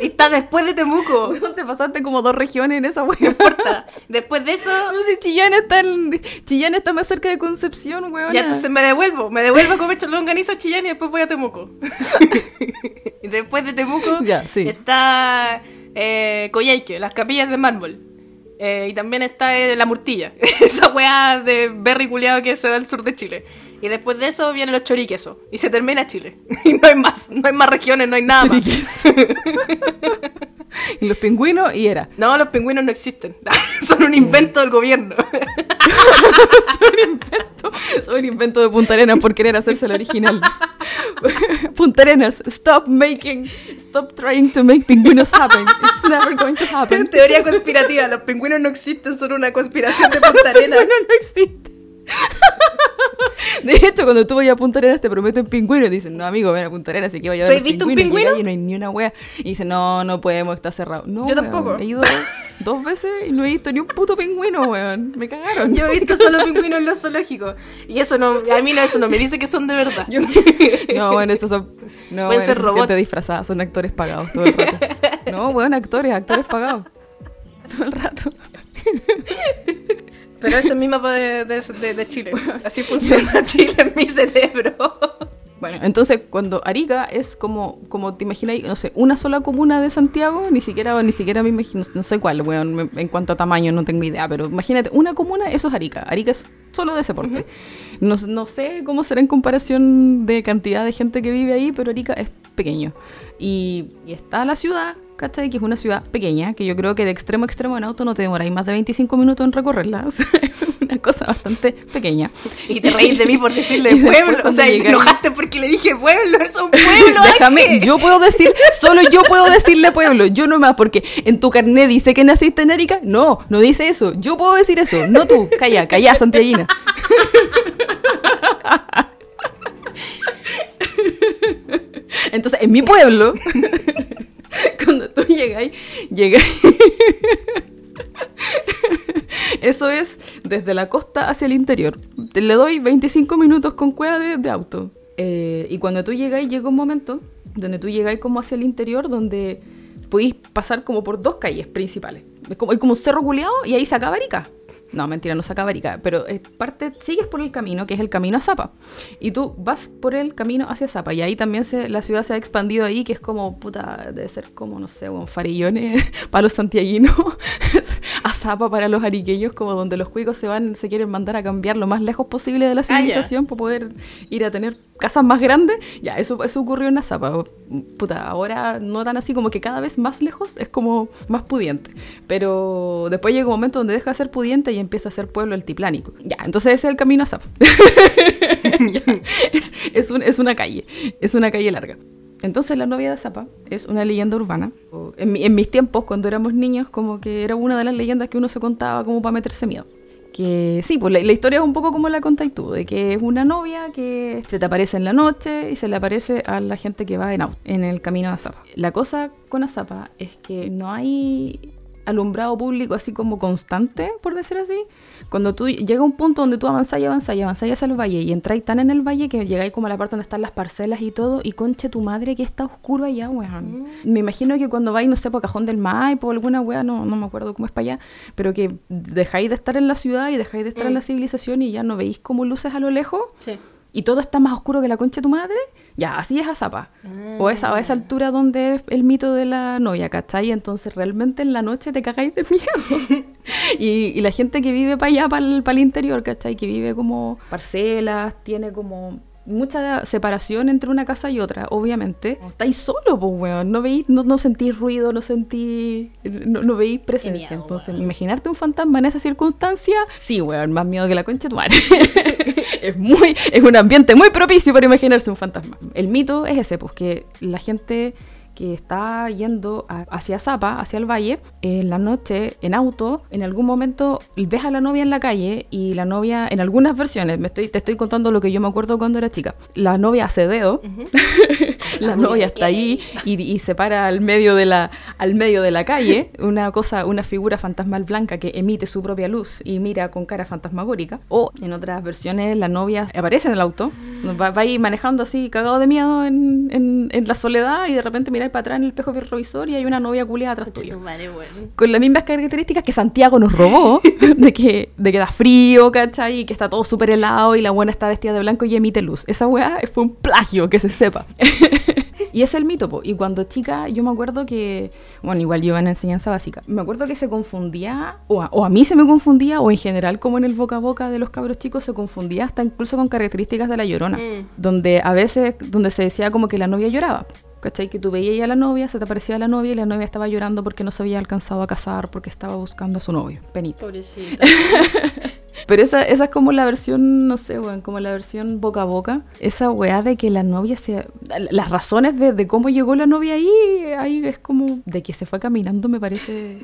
A: Está después de Temuco.
B: Weón, te pasaste como dos regiones en esa weón.
A: importa. Después de eso,
B: No sé, Chillán está, en- Chillán está más cerca de Concepción, weón.
A: Ya entonces me devuelvo, me devuelvo a comer longaniza a Chillán y después voy a Temuco. y después de Temuco
B: Ya, sí.
A: está eh, Coyhaique, las capillas de mármol. Eh, y también está eh, la murtilla, esa weá de berry culiado que se da al sur de Chile. Y después de eso vienen los choriquesos. Y se termina Chile. y no hay más, no hay más regiones, no hay nada más.
B: Y los pingüinos y era.
A: No, los pingüinos no existen. Son un invento del gobierno.
B: Son invento, son invento de Punta Arenas por querer hacerse el original. Punta Arenas, stop making, stop trying to make pingüinos happen. It's never going to happen.
A: Teoría conspirativa, los pingüinos no existen, son una conspiración de Punta Arenas.
B: Bueno, no existe. De hecho, cuando tú vayas a Punta Arenas te prometen pingüinos. Dicen, no, amigo, ven a Punta Arenas, así que vaya a
A: ¿Tú
B: ver
A: has
B: los
A: visto un
B: pingüinos.
A: pingüino?
B: Llegáis Y no hay ni una wea. Y dicen, no, no podemos, está cerrado. No,
A: Yo
B: weón,
A: tampoco.
B: He ido dos veces y no he visto ni un puto pingüino, weón. Me cagaron.
A: Yo he visto solo pingüinos en los zoológicos. Y eso no, a mí no, eso no me dice que son de verdad.
B: Yo- No, bueno, estos son. No,
A: Pueden
B: bueno,
A: ser robots.
B: gente disfrazada, son actores pagados todo el rato. No, bueno, actores, actores pagados. Todo el rato.
A: Pero ese es mi mapa de, de, de- de Chile. Así funciona Chile en mi cerebro.
B: Bueno, entonces cuando Arica es como, como te imaginas, no sé, una sola comuna de Santiago, ni siquiera, ni siquiera me imagino, no sé cuál, weón, en cuanto a tamaño no tengo idea, pero imagínate, una comuna, eso es Arica. Arica es solo de ese porte. no, no sé cómo será en comparación de cantidad de gente que vive ahí, pero Arica es pequeño. Y, y está la ciudad, ¿cachai? Que es una ciudad pequeña, que yo creo que de extremo a extremo en auto no te demoráis más de 25 minutos en recorrerla. O sea, es una cosa bastante pequeña.
A: Y te reís de mí por decirle pueblo. O sea, y te enojaste porque le dije pueblo. Es un pueblo.
B: Déjame, yo puedo decir, solo yo puedo decirle pueblo, yo no más, porque en tu carnet dice que naciste en Arica. No, no dice eso. Yo puedo decir eso, no tú. Calla, calla, Santiaguina. Entonces, en mi pueblo, cuando tú llegáis, llegáis. Eso es desde la costa hacia el interior. Te le doy 25 minutos con cueva de, auto. Eh, y cuando tú llegáis, llega un momento donde tú llegáis como hacia el interior, donde podéis pasar como por dos calles principales. Es como, hay como un cerro culeado y ahí se acaba Arica. No, mentira, no se acaba Arica, pero es parte, sigues por el camino, que es el camino a Zapa. Y tú vas por el camino hacia Zapa. Y ahí también se, la ciudad se ha expandido ahí, que es como, puta, debe ser como, no sé, un farillones para los santiaguinos. a zapa para los ariqueños, como donde los cuicos se van, se quieren mandar a cambiar lo más lejos posible de la
A: Ah,
B: civilización para poder ir a tener casas más grandes. Ya, eso, eso ocurrió en la zapa. Puta, ahora no tan así como que cada vez más lejos es como más pudiente. Pero después llega un momento donde deja de ser pudiente y empieza a ser pueblo altiplánico. Ya, entonces ese es el camino a zapa. Es, es un- es una calle, es una calle larga. Entonces la novia de Zapa es una leyenda urbana. En, mi- en mis tiempos, cuando éramos niños, como que era una de las leyendas que uno se contaba como para meterse miedo. Que sí, pues la, la historia es un poco como la contáis tú, de que es una novia que se te aparece en la noche y se le aparece a la gente que va en auto, en el camino a Azapa. La cosa con Azapa es que no hay alumbrado público así como constante, por decir así. Cuando tú llega un punto donde tú avanzás y avanzás y avanzás hacia el valle y entráis tan en el valle que llegáis como a la parte donde están las parcelas y todo y conche tu madre que está oscuro allá, weón. Me imagino que cuando vais, no sé, por Cajón del Maipo o alguna wea, no, no me acuerdo cómo es para allá, pero que dejáis de estar en la ciudad y dejáis de estar en la civilización y ya no veis como luces a lo lejos
A: Sí.
B: Y todo está más oscuro que la concha de tu madre, ya, así es Azapa. O esa, a esa altura donde es el mito de la novia, ¿cachai? Entonces realmente en la noche te cagáis de miedo. y, y la gente que vive para allá, para el, interior, ¿cachai? Que vive como parcelas, tiene como mucha separación entre una casa y otra, obviamente. Estáis solo, pues, weón. No, veis, no, no sentís ruido, no sentís... No, no veis presencia.
A: miedo,
B: Entonces,
A: weón.
B: imaginarte un fantasma en esa circunstancia, sí, weón, más miedo que la concha de tu madre. es muy es un ambiente muy propicio para imaginarse un fantasma. El mito es ese, pues que la gente que está yendo a- hacia Zapa, hacia el valle, en la noche, en auto, en algún momento ves a la novia en la calle y la novia, en algunas versiones, me estoy, te estoy contando lo que yo me acuerdo cuando era chica, la novia hace dedo, la novia está ahí y, y se para al medio de la al medio de la calle una cosa una figura fantasmal blanca que emite su propia luz y mira con cara fantasmagórica. O en otras versiones la novia aparece en el auto va, va ahí manejando así cagado de miedo en, en- en la soledad y de repente miráis para atrás en el espejo retrovisor y hay una novia culiada atrás tuyo
A: madre,
B: con las mismas características que Santiago nos robó, de que, de que da frío, ¿cachai? Y que está todo súper helado y la buena está vestida de blanco y emite luz. Esa weá fue un plagio, que se sepa. y es el mito, po. Y cuando chica, yo me acuerdo que, bueno, igual yo en enseñanza básica, me acuerdo que se confundía, o a, o a mí se me confundía, o en general, como en el boca a boca de los cabros chicos, se confundía hasta incluso con características de la llorona,
A: Mm.
B: donde a veces, donde se decía como que la novia lloraba. ¿Cachai? Que tú veías a la novia, se te aparecía la novia y la novia estaba llorando porque no se había alcanzado a casar, porque estaba buscando a su novio. Penita.
A: Pobrecita.
B: Pero esa, esa es como la versión, no sé, weón, como la versión boca a boca. Esa weá de que la novia se... Las razones de, de cómo llegó la novia ahí, ahí es como... De que se fue caminando me parece...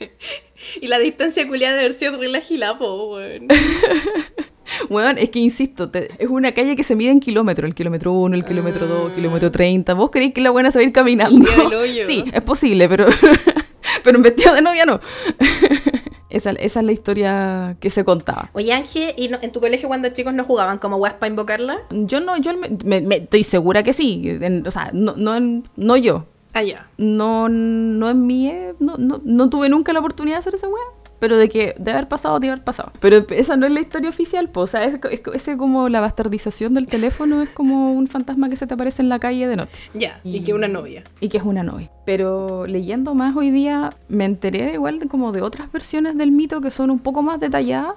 A: y la distancia culiada de haber sido re la gilapo, weón.
B: Weón, es que insisto, te- es una calle que se mide en kilómetros, el kilómetro 1, el kilómetro 2, el kilómetro 30. ¿Vos creéis que la buena se va a ir caminando? Sí, es posible, pero, pero en vestido de novia no. esa, esa es la historia que se contaba.
A: Oye, Ángel, ¿y no- en tu colegio cuando chicos no jugaban como weas para invocarla?
B: Yo no, yo me- estoy segura que sí. en- o sea, no, no, no yo.
A: Ah, ya.
B: No, no en mi... e- No, no, no tuve nunca la oportunidad de hacer esa weá. Pero de que de haber pasado, de haber pasado. Pero esa no es la historia oficial, po. O sea, es, es, es como la bastardización del teléfono, es como un fantasma que se te aparece en la calle de noche.
A: Ya, y, que una novia.
B: Y que es una novia. Pero leyendo más hoy día, me enteré de igual de como de otras versiones del mito que son un poco más detalladas.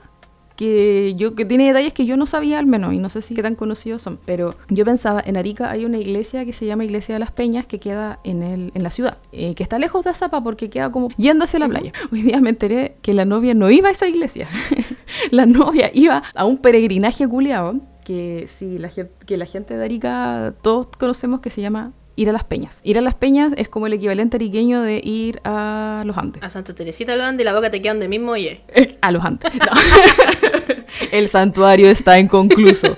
B: Que yo que tiene detalles que yo no sabía al menos y no sé si qué tan conocidos son. Pero yo pensaba, en Arica hay una iglesia que se llama Iglesia de las Peñas que queda en, el, en la ciudad. eh, que está lejos de Azapa porque queda como yendo hacia la playa. Hoy día me enteré que la novia no iba a esa iglesia. la novia iba a un peregrinaje culiado que si la gente, que la gente de Arica todos conocemos que se llama ir a las peñas. Ir a las peñas es como el equivalente ariqueño de ir a los Andes.
A: A Santa Teresita lo y la boca te queda donde mismo, oye.
B: A los Andes. No. el santuario está inconcluso.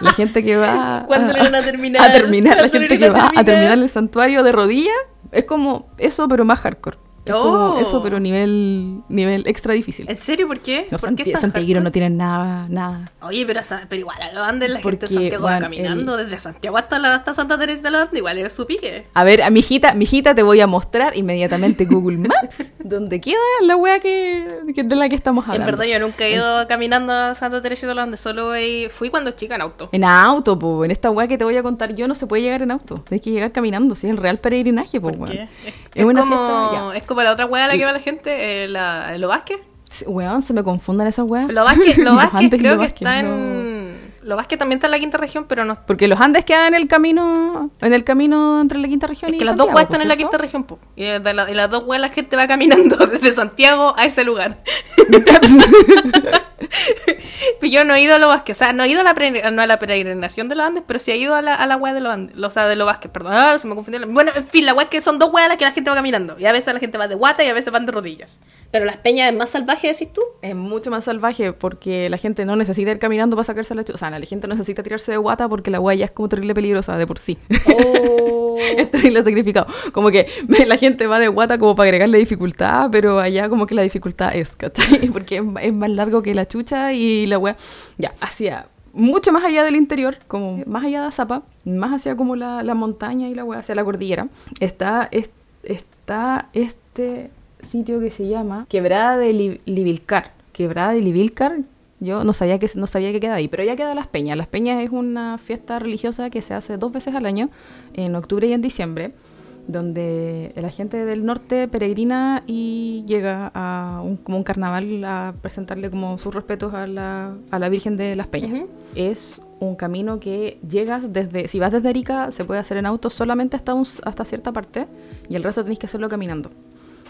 B: La gente que va
A: ¿Cuándo lo van a terminar?
B: a terminar, la
A: ¿Cuándo lo
B: gente que
A: a
B: va a
A: terminar?
B: terminar el santuario de rodillas es como eso pero más hardcore. Es como
A: Oh.
B: eso pero nivel nivel extra difícil.
A: ¿En serio? ¿Por qué?
B: Los
A: ¿Por qué
B: santi-
A: tan
B: santiagueros no tienen nada nada.
A: Oye, pero, pero igual a los Andes la gente de
B: Porque,
A: Santiago va
B: weón,
A: caminando desde Santiago hasta, la, hasta Santa Teresa de los Andes, igual era su pique.
B: A ver, a mi hijita, mi hijita te voy a mostrar inmediatamente Google Maps donde queda la wea que, que- de la que estamos
A: En
B: hablando.
A: verdad yo nunca he ido caminando a Santa Teresa de los Andes, solo he- fui cuando chica en auto.
B: En auto, po. En esta weá que te voy a contar yo no se puede llegar en auto. Tienes que llegar caminando, si es el real peregrinaje, po,
A: ¿Por qué? Es,
B: Es
A: es
B: una
A: como,
B: fiesta,
A: es como la otra wea a la que va la gente, eh, la, ¿lo Vázquez?
B: Sí, Weón, se me confundan esas weas.
A: Lo Vázquez, lo Vázquez
B: y
A: creo que está
B: no.
A: en... Lo Vázquez también está en la quinta región, pero no...
B: Porque los Andes quedan en el camino, en el camino entre la quinta región
A: Es
B: y
A: que las dos weas están en la quinta región, po. Y de, la- de las dos weas la gente va caminando desde Santiago a ese lugar. Pero yo no he ido a lo Vázquez, o sea, no he ido a la, no a la peregrinación de los Andes, pero sí he ido a la, a la de los Andes, o sea, de los Vázquez, perdón, ah, se me confundió. Bueno, en fin, la wea es que son dos weas las que la gente va caminando, y a veces la gente va de guata y a veces van de rodillas. Pero las peñas es más salvaje, decís tú.
B: Es mucho más salvaje porque la gente no necesita ir caminando para sacarse la chucha. O sea, la gente no necesita tirarse de guata porque la wea ya es como terrible peligrosa de por sí.
A: Oh.
B: es terrible sacrificado. Como que la gente va de guata como para agregarle dificultad, pero allá como que la dificultad es, ¿cachai? Porque es, es más largo que la chucha y la wea. Ya, hacia mucho más allá del interior, como más allá de Azapa, más hacia como la, la montaña y la wea, hacia la cordillera, está, es- está este sitio que se llama Quebrada de Li- Libilcar. Quebrada de Libilcar. Yo no sabía que no sabía que queda ahí, pero ya queda Las Peñas. Las Peñas es una fiesta religiosa que se hace dos veces al año, en octubre y en diciembre, donde la gente del norte peregrina y llega a un, como un carnaval a presentarle como sus respetos a la, a la Virgen de Las Peñas. Es un camino que llegas desde, si vas desde Arica, se puede hacer en auto solamente hasta, un- hasta cierta parte y el resto tenés que hacerlo caminando.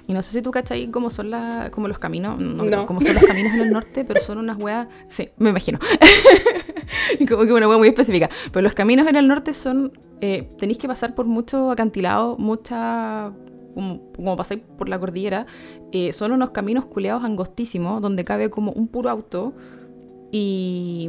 B: Y no sé si tú cachai cómo son la, como los caminos, no,
A: No.
B: cómo son los caminos en el norte, pero son unas weas, sí, me imagino. como que una wea muy específica. Pero los caminos en el norte son, eh, tenéis que pasar por mucho acantilado, mucha, como, como pasáis por la cordillera, eh, son unos caminos culeados angostísimos, donde cabe como un puro auto y...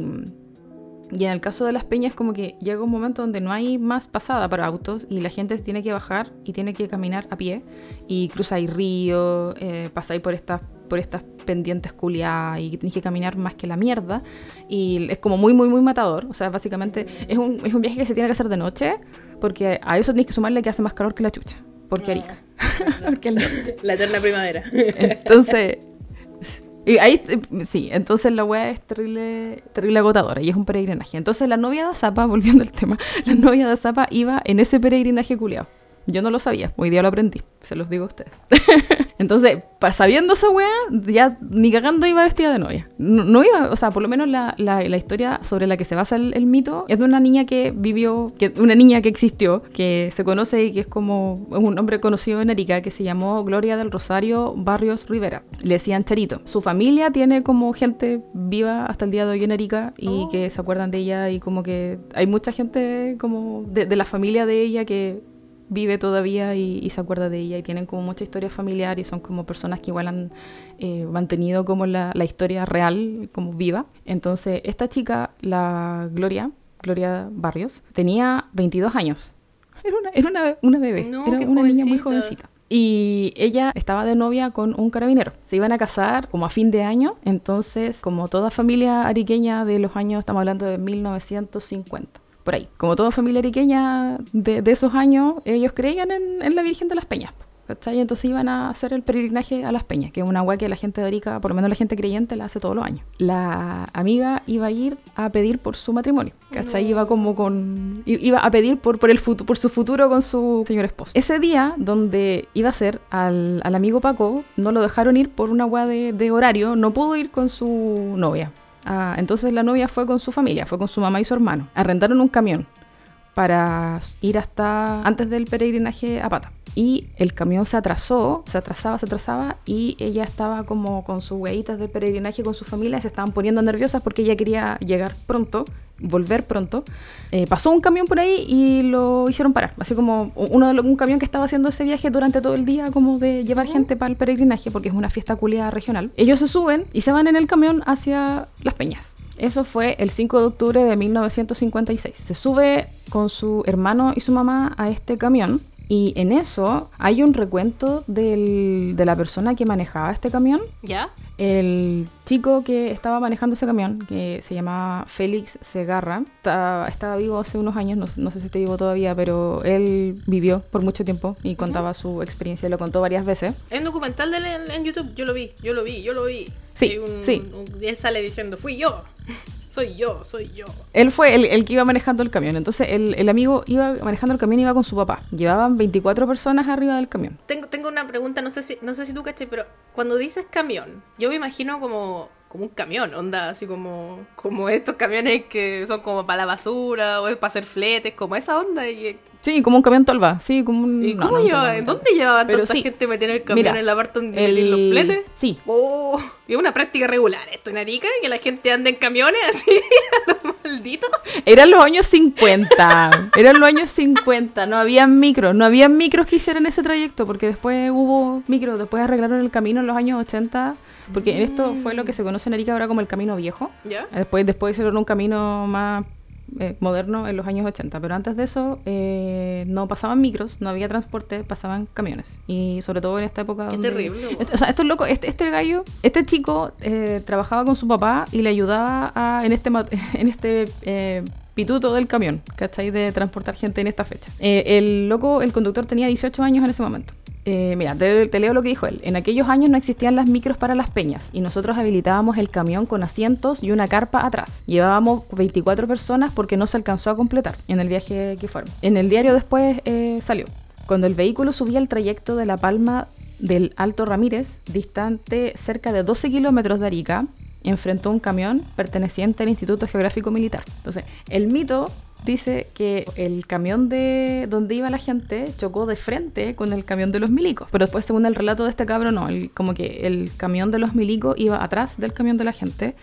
B: Y en el caso de las peñas, como que llega un momento donde no hay más pasada para autos y la gente tiene que bajar y tiene que caminar a pie y cruzáis ríos, eh, pasáis por estas, por estas pendientes culiadas y tenéis que caminar más que la mierda. Y es como muy, muy, muy matador. O sea, básicamente es un, es un viaje que se tiene que hacer de noche porque a eso tenéis que sumarle que hace más calor que la chucha. Porque Arica. porque el.
A: La eterna primavera.
B: Entonces, y ahí, eh, sí, entonces la weá es terrible, terrible agotadora y es un peregrinaje. Entonces la novia de Azapa, volviendo al tema, la novia de Azapa iba en ese peregrinaje culiado. Yo no lo sabía, hoy día lo aprendí, se los digo a ustedes. Entonces, sabiendo esa weá, ya ni cagando iba vestida de novia. No, no iba, o sea, por lo menos la, la- la historia sobre la que se basa el, el mito es de una niña que vivió, que, una niña que existió, que se conoce y que es como es un nombre conocido en Arica, que se llamó Gloria del Rosario Barrios Rivera. Le decían Charito. Su familia tiene como gente viva hasta el día de hoy en Arica y
A: Oh.
B: que se acuerdan de ella y como que hay mucha gente como de, de la familia de ella que vive todavía y, y se acuerda de ella y tienen como mucha historia familiar y son como personas que igual han eh, mantenido como la, la historia real como viva. Entonces esta chica, la Gloria, Gloria Barrios, tenía 22 años. Era una, era una, una bebé,
A: No,
B: era una niña muy jovencita. Y ella estaba de novia con un carabinero. Se iban a casar como a fin de año. Entonces, como toda familia ariqueña de los años, estamos hablando de 1950. Por ahí. Como toda familia ariqueña de, de esos años, ellos creían en, en la Virgen de las Peñas. ¿cachai? Entonces iban a hacer el peregrinaje a las Peñas, que es una agua que la gente de Arica, por lo menos la gente creyente, la hace todos los años. La amiga iba a ir a pedir por su matrimonio. ¿cachai?
A: No.
B: Iba como con. Iba a pedir por, por, el por su futuro con su señor esposo. Ese día, donde iba a ser al, al amigo Paco, no lo dejaron ir por una agua de, de horario, no pudo ir con su novia. Ah, entonces la novia fue con su familia, fue con su mamá y su hermano. Arrendaron un camión para ir hasta antes del peregrinaje a pata. Y el camión se atrasó, se atrasaba, se atrasaba y ella estaba como con sus hueitas de peregrinaje con su familia se estaban poniendo nerviosas porque ella quería llegar pronto, volver pronto. Eh, pasó un camión por ahí y lo hicieron parar, así como uno de un camión que estaba haciendo ese viaje durante todo el día como de llevar gente para el peregrinaje porque es una fiesta culiada regional. Ellos se suben y se van en el camión hacia Las Peñas. Eso fue el 5 de octubre de 1956. Se sube con su hermano y su mamá a este camión Y en eso hay un recuento del- de la persona que manejaba este camión.
A: ¿Ya?
B: El chico que estaba manejando ese camión, que se llamaba Félix Segarra, está- estaba vivo hace unos años, no, no sé si está vivo todavía, pero él vivió por mucho tiempo y contaba su experiencia, lo contó varias veces.
A: Un documental de él en, en YouTube, yo lo vi, yo lo vi, yo lo vi.
B: Sí,
A: un-
B: sí.
A: un- él sale diciendo, fui yo, soy yo, soy yo.
B: Él fue el, el que iba manejando el camión, entonces el, el amigo iba manejando el camión y iba con su papá. Llevaban 24 personas arriba del camión.
A: Tengo, tengo una pregunta, no sé si, no sé si tú caché, pero cuando dices camión, yo me imagino como, como un camión, onda, así como, como estos camiones que son como para la basura o es para hacer fletes, como esa onda. ¿Y,
B: Sí, como un camión tolva, sí, como un...
A: y
B: no,
A: cómo
B: no un
A: lleva-. ¿Dónde llevaban tanta
B: sí.
A: gente metida en el camión
B: Mira,
A: en la parte donde
B: el-
A: los fletes?
B: Sí.
A: Oh, y es una práctica regular esto en Arica, que la gente anda en camiones así, a lo maldito.
B: Eran los años 50. Eran los años 50. No había micros. No había micros que hicieran ese trayecto. Porque después hubo micros. Después arreglaron el camino en los años 80. Porque esto fue lo que se conoce en Arica ahora como el camino viejo.
A: ¿Ya?
B: Después, después hicieron un camino más eh, moderno en los años 80. Pero antes de eso eh, no pasaban micros, no había transporte, pasaban camiones. Y sobre todo en esta época.
A: Qué terrible,
B: Esto- o sea, esto es loco. Este, este gallo, este chico eh, trabajaba con su papá y le ayudaba a- en este, en este eh, pituto del camión, ¿cachai? De transportar gente en esta fecha. El loco, el conductor tenía 18 años en ese momento. Eh, mira, te, leo lo que dijo él. En aquellos años no existían las micros para las peñas y nosotros habilitábamos el camión con asientos y una carpa atrás. Llevábamos 24 personas porque no se alcanzó a completar en el viaje que fueron. En el diario después eh, salió. Cuando el vehículo subía el trayecto de La Palma del Alto Ramírez, distante cerca de 12 kilómetros de Arica, enfrentó un camión perteneciente al Instituto Geográfico Militar. Entonces, el mito dice que el camión de donde iba la gente chocó de frente con el camión de los milicos. Pero después, según el relato de este cabro, no, como que el camión de los milicos iba atrás del camión de la gente,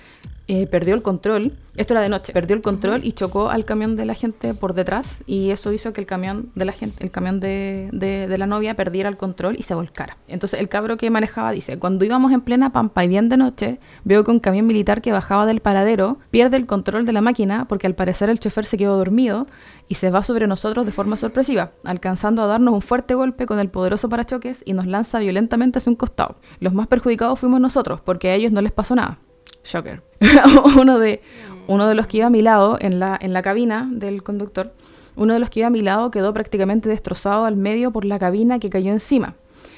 B: eh, perdió el control. Esto era de noche, perdió el control y chocó al camión de la gente por detrás y eso hizo que el camión de la gente, el camión de, de- de la novia perdiera el control y se volcara. Entonces el cabro que manejaba dice, cuando íbamos en plena pampa y bien de noche, veo que un camión militar que bajaba del paradero pierde el control de la máquina porque al parecer el chofer se quedó dormido y se va sobre nosotros de forma sorpresiva, alcanzando a darnos un fuerte golpe con el poderoso parachoques y nos lanza violentamente hacia un costado. Los más perjudicados fuimos nosotros porque a ellos no les pasó nada. Shocker. uno, de, uno de los que iba a mi lado en la, en la cabina del conductor, uno de los que iba a mi lado quedó prácticamente destrozado al medio por la cabina que cayó encima,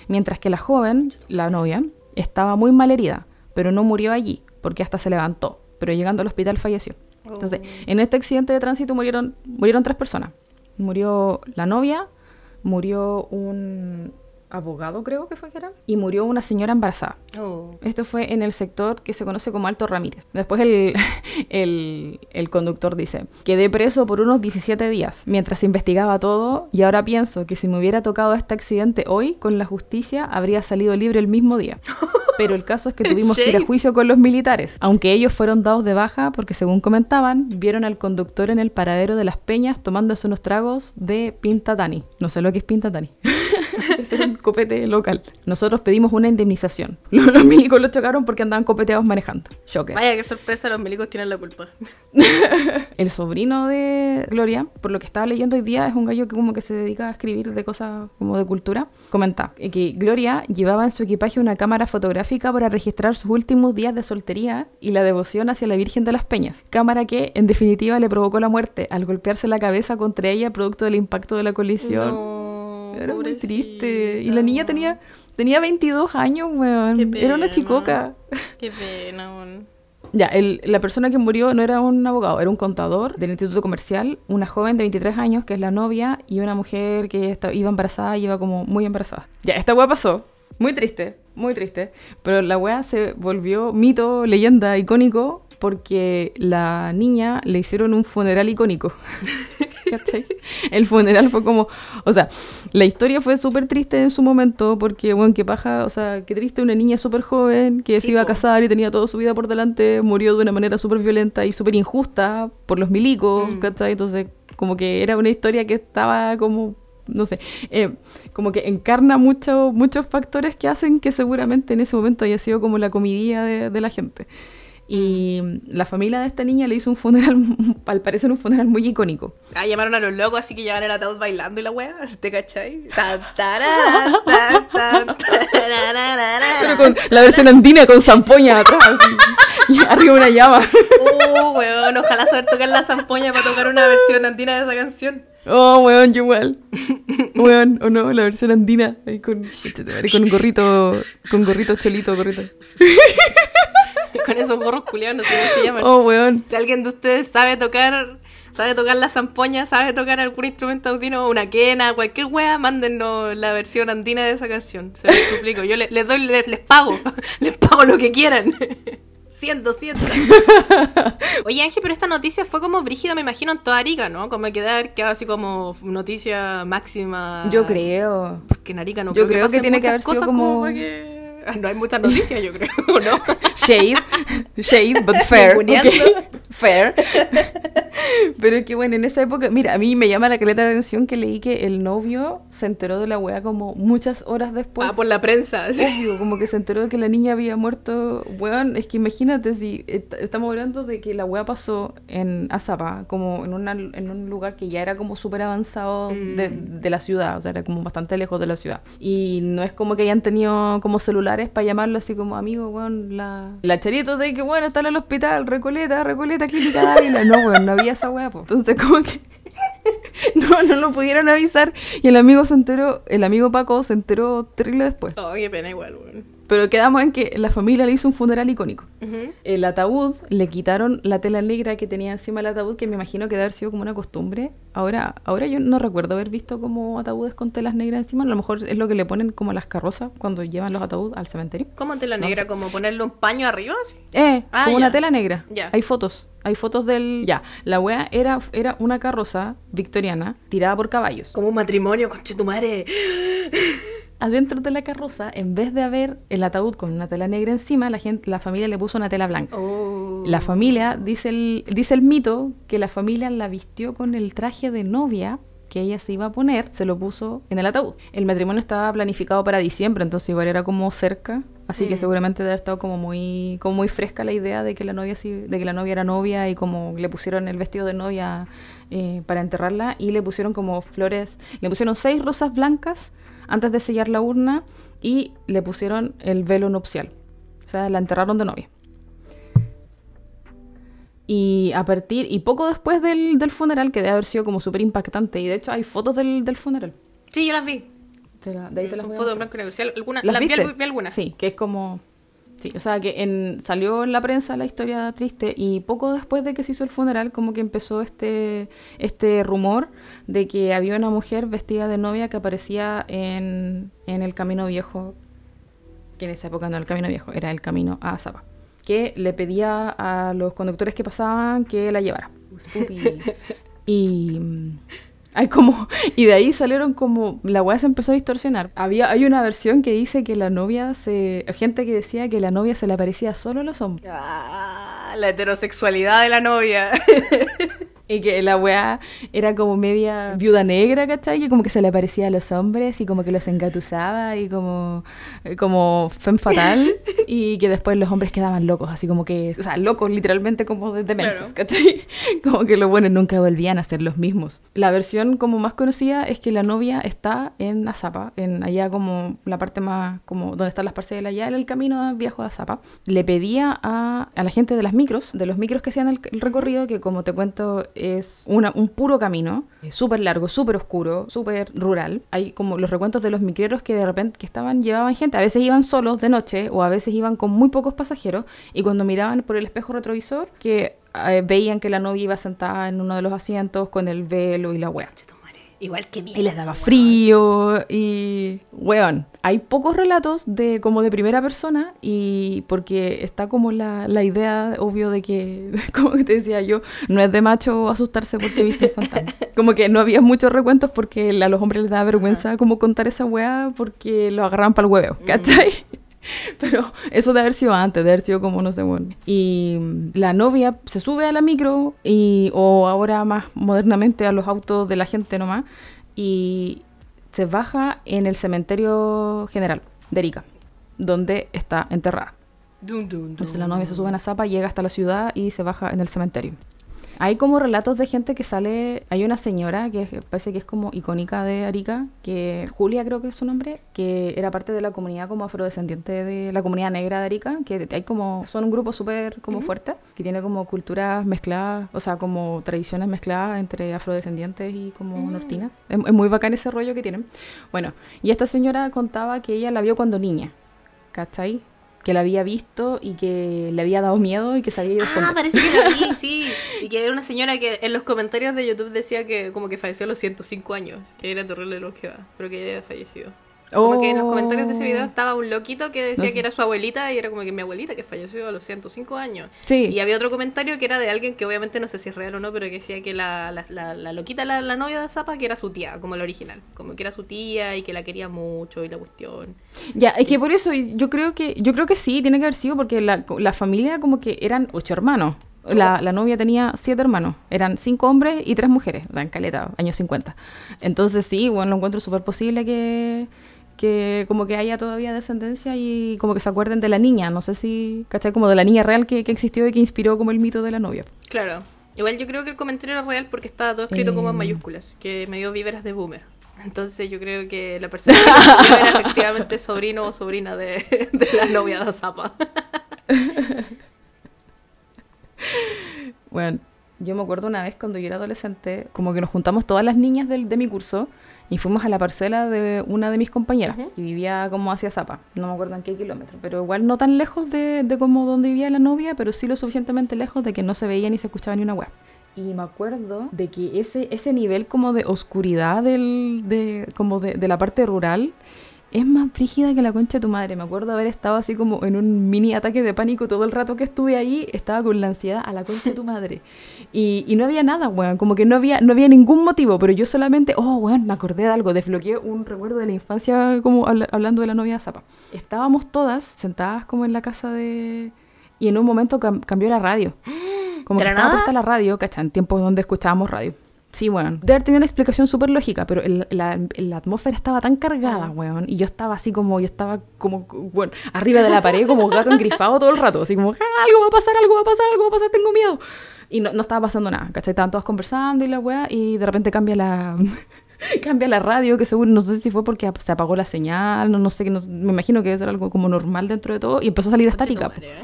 B: mientras que la joven, la novia, estaba muy mal herida, pero no murió allí, porque hasta se levantó, pero llegando al hospital falleció. Entonces, en este accidente de tránsito murieron, murieron tres personas. Murió la novia, murió un abogado, creo que fue que era, y murió una señora embarazada.
A: Oh.
B: Esto fue en el sector que se conoce como Alto Ramírez. Después el, el, el conductor dice, quedé preso por unos 17 días mientras investigaba todo y ahora pienso que si me hubiera tocado este accidente hoy con la justicia habría salido libre el mismo día. Pero el caso es que tuvimos que ir a juicio con los militares, aunque ellos fueron dados de baja porque según comentaban, vieron al conductor en el paradero de las peñas tomándose unos tragos de Pintatani. No sé lo que es Pintatani. Ese copete local. Nosotros pedimos una indemnización. Los, los milicos lo chocaron porque andaban copeteados manejando. Shocker.
A: Vaya, qué sorpresa, los milicos tienen la culpa.
B: El sobrino de Gloria, por lo que estaba leyendo hoy día, es un gallo que como que se dedica a escribir de cosas como de cultura. Comenta que Gloria llevaba en su equipaje una cámara fotográfica para registrar sus últimos días de soltería y la devoción hacia la Virgen de las Peñas. Cámara que, en definitiva, le provocó la muerte al golpearse la cabeza contra ella producto del impacto de la colisión.
A: No,
B: Era muy triste. Y la niña tenía, tenía 22 años, weón.
A: Qué
B: Era una chicoca.
A: Qué pena, weón.
B: Ya, el- la persona que murió no era un abogado, era un contador del instituto comercial, una joven de 23 años que es la novia y una mujer que esta- iba embarazada y iba como muy embarazada. Ya, esta weá pasó. Muy triste, muy triste. Pero la weá se volvió mito, leyenda, icónico porque la niña le hicieron un funeral icónico. ¿Cachai? El funeral fue como, o sea, la historia fue súper triste en su momento porque, bueno, qué paja, o sea, qué triste una niña súper joven que
A: Sí,
B: se iba a casar y tenía toda su vida por delante, murió de una manera súper violenta y súper injusta por los milicos,
A: Mm.
B: ¿cachai? Entonces, como que era una historia que estaba como, no sé, eh, como que encarna mucho, muchos factores que hacen que seguramente en ese momento haya sido como la comidilla de, de la gente. Y la familia de esta niña le hizo un funeral, al parecer un funeral muy icónico.
A: Ah, llamaron a los locos, así que llevan el ataúd bailando y la wea, te cachai. Tarara.
B: Pero con la versión andina con zampoña atrás, y arriba una llama.
A: Uh, weón, ojalá saber tocar la zampoña para tocar una versión andina de esa canción.
B: Oh, weón, yo igual. Weón, o no, la versión andina, ahí con, con un gorrito, con gorrito cholito, gorrito.
A: Con esos gorros culiados, no sé cómo se llaman.
B: Oh, weón.
A: Si alguien de ustedes sabe tocar, sabe tocar la zampoña, sabe tocar algún instrumento andino, una quena, cualquier wea, mándennos la versión andina de esa canción. Se los suplico. Yo le- les doy, les, les pago. Les pago lo que quieran. Siento, siento. Oye, Ángel, pero esta noticia fue como brígida, me imagino, en toda Arica, ¿no? Como que haber quedado así como noticia máxima.
B: Yo creo.
A: Porque en Arica no
B: Yo
A: creo,
B: creo que tiene que haber sido
A: cosas
B: como-
A: que- No hay muchas noticias, yo creo, ¿no?
B: Shade, shade, but fair. Fair. Pero es que bueno, en esa época, mira, a mí me llama la caleta de atención que leí que el novio se enteró de la weá como muchas horas después.
A: ah, por la prensa. sí.
B: Obvio, como que se enteró de que la niña había muerto. Weón, es que imagínate si est- estamos hablando de que la weá pasó en Azapa, como en, una, en un lugar que ya era como súper avanzado de, de la ciudad, o sea, era como bastante lejos de la ciudad. Y no es como que hayan tenido como celulares para llamarlo así como amigo, weón, la, la charito de que bueno, está en el hospital, Recoleta, Recoleta, Clínica Dávila. No, weón, no había esa weá, po. Entonces, como que. No, no lo pudieron avisar y el amigo se enteró, el amigo Paco se enteró terrible después.
A: Oh, qué pena igual, weón.
B: Pero quedamos en que la familia le hizo un funeral icónico. El ataúd, le quitaron la tela negra que tenía encima del ataúd, que me imagino que debe haber sido como una costumbre. Ahora, ahora yo no recuerdo haber visto como ataúdes con telas negras encima. A lo mejor es lo que le ponen como a las carrozas cuando llevan los ataúdes al cementerio.
A: ¿Cómo tela
B: No
A: negra?
B: sé.
A: ¿Como ponerle un paño arriba? así?
B: Eh,
A: Ah,
B: como
A: ya.
B: una tela negra.
A: Ya.
B: Hay fotos. Hay fotos del... Ya, la wea era, era una carroza victoriana tirada por caballos.
A: Como un matrimonio, conche tu madre.
B: Adentro de la carroza, en vez de haber el ataúd con una tela negra encima, la, gente, la familia le puso una tela blanca.
A: Oh.
B: La familia, dice el, dice el mito, que la familia la vistió con el traje de novia que ella se iba a poner, se lo puso en el ataúd. El matrimonio estaba planificado para diciembre, entonces igual era como cerca, así que
A: Mm.
B: seguramente debe haber estado como muy, como muy fresca la idea de que la novia sí, de que la novia era novia y como le pusieron el vestido de novia eh, para enterrarla y le pusieron como flores, le pusieron seis rosas blancas antes de sellar la urna y le pusieron el velo nupcial. O sea, la enterraron de novia. Y a partir, y poco después del, del funeral, que debe haber sido como súper impactante, y de hecho hay fotos del, del funeral.
A: Sí, yo las vi.
B: La- de ahí te las
A: Son fotos blanco y negro. Alguna-
B: ¿Las
A: las vi, vi algunas.
B: Sí, que es como... Sí, o sea que en, salió en la prensa la historia triste y poco después de que se hizo el funeral como que empezó este, este rumor de que había una mujer vestida de novia que aparecía en, en el Camino Viejo, que en esa época no era el Camino Viejo, era el Camino a Zapa, que le pedía a los conductores que pasaban que la llevara. Y, hay como y de ahí salieron como la weá se empezó a distorsionar. Había hay una versión que dice que la novia se gente que decía que la novia se le aparecía solo a los hombres
A: Ah, la heterosexualidad de la novia.
B: y que la weá era como media viuda negra, ¿cachai? Que como que se le aparecía a los hombres y como que los engatusaba y como como femme fatal y que después los hombres quedaban locos, así como que, o sea, locos literalmente como de dementes,
A: Claro.
B: ¿cachai? Como que los buenos nunca volvían a ser los mismos. La versión como más conocida es que la novia está en Azapa, en allá como la parte más, como donde están las parcelas, allá en el camino viejo de Azapa. Le pedía a, a la gente de las micros, de los micros que hacían el, el recorrido, que como te cuento es una- un puro camino, súper largo, súper oscuro, súper rural. Hay como los recuentos de los micreros que de repente que estaban, llevaban gente, a veces iban solos de noche o a veces iban con muy pocos pasajeros y cuando miraban por el espejo retrovisor que eh, veían que la novia iba sentada en uno de los asientos con el velo y la wea.
A: Igual que mierda.
B: Y les daba frío y... Weón, hay pocos relatos de como de primera persona y porque está como la, la idea, obvio, de que, como que te decía yo, no es de macho asustarse porque viste un fantasma. Como que no había muchos recuentos porque a los hombres les daba vergüenza como contar esa weá porque lo agarraban para el huevo, ¿cachai? Pero eso de haber sido antes, de haber sido como, no sé, bueno. Y la novia se sube a la micro y, o ahora más modernamente a los autos de la gente nomás y se baja en el cementerio general de Erika, donde está enterrada.
A: Dun, dun, dun.
B: Entonces la novia se sube en la zapa, llega hasta la ciudad y se baja en el cementerio. Hay como relatos de gente que sale. Hay una señora que es- parece que es como icónica de Arica, que Julia creo que es su nombre, que era parte de la comunidad como afrodescendiente de la comunidad negra de Arica, que hay como son un grupo súper como fuerte, que tiene como culturas mezcladas, o sea, como tradiciones mezcladas entre afrodescendientes y como nortinas. Es, es muy bacán ese rollo que tienen. Bueno, y esta señora contaba que ella la vio cuando niña, ¿cachai? Que la había visto y que le había dado miedo y que se había ido
A: Ah, parece que la vi, sí. Y que era una señora que en los comentarios de YouTube decía que como que falleció a los 105 años, que era terrible longeva, pero que ya había fallecido. Como que en los comentarios de ese video
B: Oh.
A: estaba un loquito que decía
B: No sé.
A: que era su abuelita y era como que mi abuelita que falleció a los 105 años.
B: Sí.
A: Y había otro comentario que era de alguien que obviamente no sé si es real o no, pero que decía que la, la, la- la loquita, la, la novia de Zapa, que era su tía, como la original. Como que era su tía y que la quería mucho y la cuestión.
B: Ya, es que por eso yo creo que yo creo que sí, tiene que haber sido porque la, la familia como que eran ocho hermanos. La, la novia tenía siete hermanos. Eran cinco hombres y tres mujeres. O sea, en caleta, años 50. Entonces sí, bueno, lo encuentro súper posible que, que como que haya todavía descendencia y como que se acuerden de la niña. No sé si, ¿cachai? Como de la niña real que, que existió y que inspiró como el mito de la novia.
A: Claro. Igual yo creo que el comentario era real porque estaba todo escrito como en
B: Eh.
A: mayúsculas, que me dio víveras de boomer. Entonces yo creo que la persona que era efectivamente sobrino o sobrina de, de la novia de Zapa.
B: Bueno, yo me acuerdo una vez cuando yo era adolescente, como que nos juntamos todas las niñas del- de mi curso y fuimos a la parcela de una de mis compañeras,
A: Ujú.
B: que vivía como hacia Zapa, no me acuerdo en qué kilómetro, pero igual no tan lejos de, de como donde vivía la novia, pero sí lo suficientemente lejos de que no se veía ni se escuchaba ni una web. Y me acuerdo de que ese, ese nivel como de oscuridad del, de, como de, de la parte rural es más frígida que la concha de tu madre. Me acuerdo haber estado así como en un mini ataque de pánico todo el rato que estuve ahí. Estaba con la ansiedad a la concha de tu madre. Y, y no había nada, weón. Como que no había, no había ningún motivo. Pero yo solamente, oh, weón, me acordé de algo. Desbloqueé un recuerdo de la infancia como habla- hablando de la novia de Zapa. Estábamos todas sentadas como en la casa de... Y en un momento cam- cambió la radio. Como
A: ¿De
B: que estaba
A: nada?
B: puesta la radio, ¿cachai? En tiempos donde escuchábamos radio. Sí, weón. Debe haber tenido una explicación súper lógica, pero el- la, la atmósfera estaba tan cargada, weón. Y yo estaba así como, yo estaba como, bueno, arriba de la pared, como gato engrifado todo el rato. Así como, "Ah, algo va a pasar, algo va a pasar, algo va a pasar, tengo miedo. Y no, no estaba pasando nada, ¿cachai? Estaban todas conversando y la weá, y de repente cambia la... cambia la radio, que seguro, no sé si fue porque se apagó la señal, no, no sé, no- me imagino que debe ser algo como normal dentro de todo, y empezó a salir estática.
A: madre, ¿eh?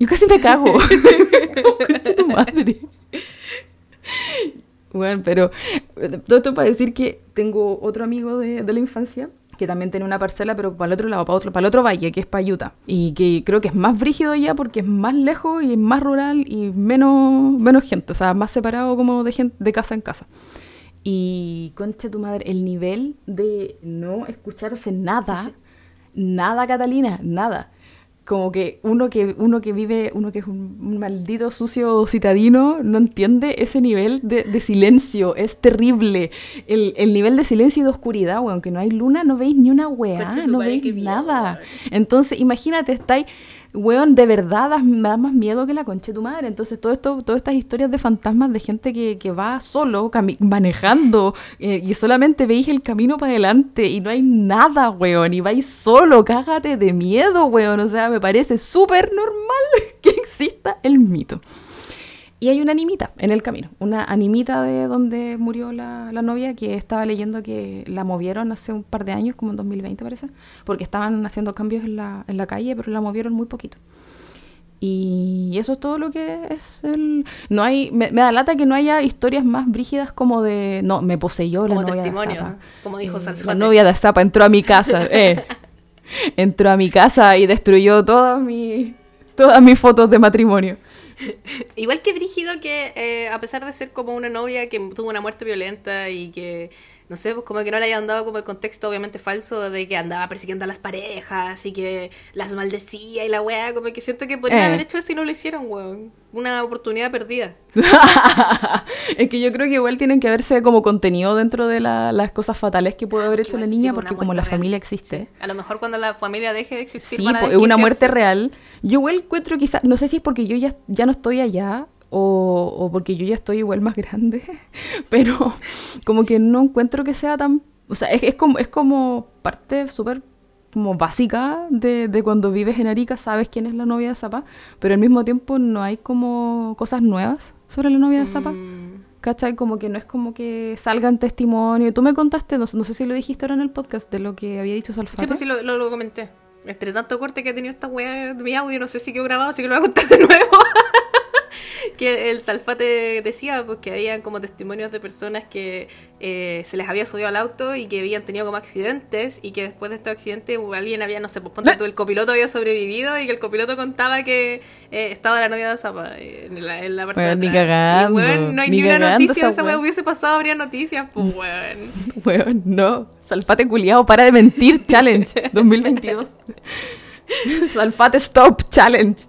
B: Yo casi me cago. Tu madre. Bueno, pero eh, todo esto para decir que tengo otro amigo de, de la infancia que también tiene una parcela, pero para el otro lado, para, otro, para el otro valle, que es para Utah. Y que creo que es más brígido ya porque es más lejos y es más rural y menos, menos gente, o sea, más separado como de, gente, de casa en casa. Y concha tu madre, el nivel de no escucharse nada, nada Catalina, nada. Como que uno que, uno que vive, uno que es un, un maldito sucio citadino, no entiende ese nivel de, de silencio. Es terrible. El, el nivel de silencio y de oscuridad, weón. Que no hay luna, no veis ni una weá, no veis nada. Entonces, imagínate, estáis, weón, de verdad me da más miedo que la concha de tu madre. Entonces, todo esto, todas estas historias de fantasmas de gente que, que va solo, manejando, eh, y solamente veis el camino para adelante y no hay nada, weón, y vais solo, cágate de miedo, weón. O sea, me parece súper normal que exista el mito. Y hay una animita en el camino, una animita de donde murió la, la novia que estaba leyendo que la movieron hace un par de años, como en 2020 parece, porque estaban haciendo cambios en la, en la calle, pero la movieron muy poquito. Y eso es todo lo que es el... No hay... Me, me da lata que no haya historias más brígidas como de... No, me poseyó la
A: Como
B: novia
A: testimonio,
B: de Zapa.
A: como dijo
B: Eh,
A: Salfate.
B: La novia de Zapa entró a mi casa, eh. Entró a mi casa y destruyó todas mis... Todas mis fotos de matrimonio.
A: Igual que Brígido que eh, a pesar de ser como una novia que tuvo una muerte violenta y que, no sé, pues como que no le hayan dado como el contexto obviamente falso de que andaba persiguiendo a las parejas y que las maldecía y la weá, como que siento que podrían
B: Eh.
A: haber hecho eso y no lo hicieron, weón. Una oportunidad perdida.
B: es que yo creo que igual tienen que verse como contenido dentro de la- las cosas fatales que puede haber hecho la niña,
A: una
B: porque como la
A: real.
B: familia existe.
A: Sí. A lo mejor cuando la familia deje de existir
B: Sí, es una muerte real. Yo igual encuentro quizás, no sé si es porque yo ya, ya no estoy allá o, o porque yo ya estoy igual más grande, pero como que no encuentro que sea tan... O sea, es, es como, es como parte súper como básica de, de cuando vives en Arica, sabes quién es la novia de Zapa, pero al mismo tiempo no hay como cosas nuevas sobre la novia de Zapa.
A: Mm.
B: ¿Cachai? Como que no es como que salgan testimonio. Tú me contaste, no, no sé si lo dijiste ahora en el podcast, de lo que había dicho Salfate.
A: Sí, pues sí, lo, lo, lo comenté. Entre tanto corte que ha tenido esta weá de mi audio, no sé si quedó grabado, así que lo voy a contar de nuevo. que el Salfate decía pues, que habían como testimonios de personas que eh, se les había subido al auto y que habían tenido como accidentes y que después de estos accidentes alguien había, no sé, pues ponte tú, el copiloto había sobrevivido y que el copiloto contaba que eh, estaba la novia de Zapa eh, en la, en la parte
B: Weón,
A: de
B: ni
A: atrás.
B: cagando,
A: Y, weón, no hay
B: ni
A: ni, una noticia de esa weá. Hubiese pasado, habría noticias, pues weón.
B: Weón, no. Salfate culiao, para de mentir, challenge 2022. Salfate stop, challenge.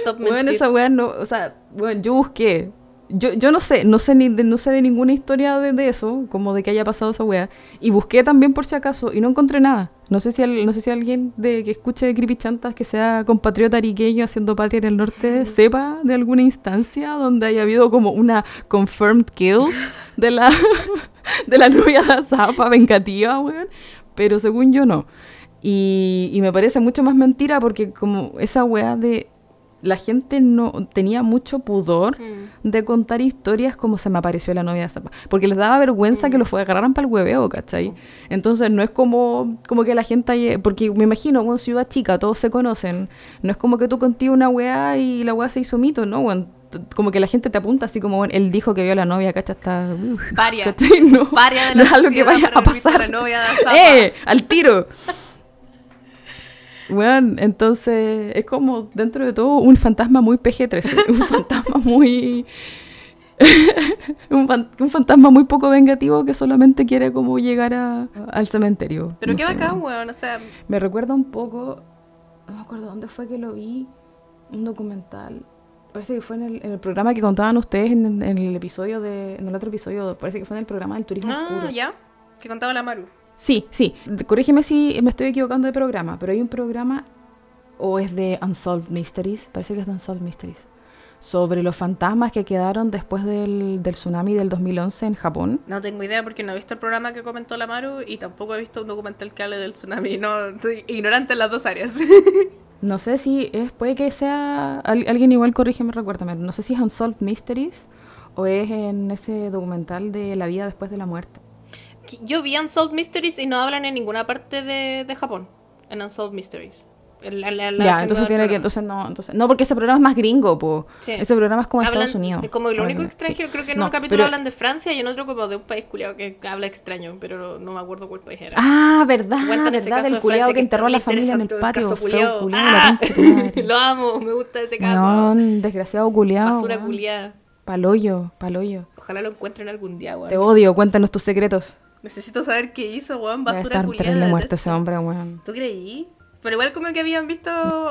A: Stop
B: Weón,
A: mentir.
B: esa weá no, o sea, weón, yo busqué. Yo, yo no sé, no sé ni de, no sé de ninguna historia de, de eso, como de que haya pasado esa weá. Y busqué también por si acaso y no encontré nada. No sé si al- no sé si alguien de que escuche Creepy Chantas que sea compatriota ariqueño haciendo patria en el norte sepa de alguna instancia donde haya habido como una confirmed kill de la de la novia de Zapa vengativa, weón. Pero según yo no. Y, y me parece mucho más mentira porque como esa weá de la gente no tenía mucho pudor
A: Mm.
B: de contar historias como se me apareció la novia de Zapa. Porque les daba vergüenza que lo fue, agarraran para el hueveo, ¿cachai? Entonces no es como, como que la gente... Porque me imagino, en ciudad chica, todos se conocen. No es como que tú contigo una weá y la weá se hizo mito, ¿no? como que la gente te apunta así como, bueno, él dijo que vio a la novia, ¿cachai? Está...
A: Paria.
B: ¿cachai? No,
A: Paria de
B: no es algo que vaya a pasar.
A: la novia de Zapa.
B: ¡Eh! ¡Al tiro! Bueno, entonces es como dentro de todo un fantasma muy PG-13, un fantasma muy... un, fan- un fantasma muy poco vengativo que solamente quiere como llegar a- al cementerio.
A: Pero
B: No
A: qué
B: sé,
A: bacán,
B: weón.
A: O sea,
B: Me recuerda un poco, no me acuerdo dónde fue que lo vi, un documental. Parece que fue en el, en el programa que contaban ustedes en, en el episodio de, en el otro episodio, parece que fue en el programa del turismo
A: ah,
B: oscuro.
A: ya. Que contaba la Maru.
B: Sí, sí. Corrígeme si me estoy equivocando de programa, pero hay un programa, o es de Unsolved Mysteries, parece que es de Unsolved Mysteries, sobre los fantasmas que quedaron después del, del tsunami del 2011 en Japón.
A: No tengo idea porque no he visto el programa que comentó la Maru y tampoco he visto un documental que hable del tsunami. No, estoy ignorante en las dos áreas.
B: No sé si es, puede que sea, al- alguien igual corrígeme, recuérdame, no sé si es Unsolved Mysteries o es en ese documental de la vida después de la muerte.
A: Yo vi Unsolved Mysteries y no hablan en ninguna parte de, de Japón. En Unsolved Mysteries. En la- la- la
B: ya, entonces tiene que, entonces no, entonces, no, porque ese programa es más gringo, po.
A: Sí.
B: Ese programa es como
A: Hablan-
B: Estados Unidos.
A: Como lo único extranjero,
B: sí.
A: creo que en
B: No,
A: un capítulo
B: pero-
A: hablan de Francia y en otro como de un país culiado que habla extraño, pero no me acuerdo cuál país era.
B: Ah, verdad,
A: Cuentan ese
B: verdad,
A: caso
B: del
A: de
B: culiado
A: Francia
B: que enterró a la familia en el patio.
A: culiao.
B: culiao,
A: ¡Ah! Lo amo, me gusta ese caso.
B: Weón, desgraciado culiao.
A: Basura culiada.
B: Paloyo, paloyo.
A: Ojalá lo encuentren algún día, weón.
B: Te odio, cuéntanos tus secretos.
A: Necesito saber qué hizo, weón.
B: Debe
A: Basura
B: estar
A: culiada.
B: terrible muerto
A: detesto.
B: ese hombre, weón.
A: ¿Tú creí? Pero igual como que habían visto...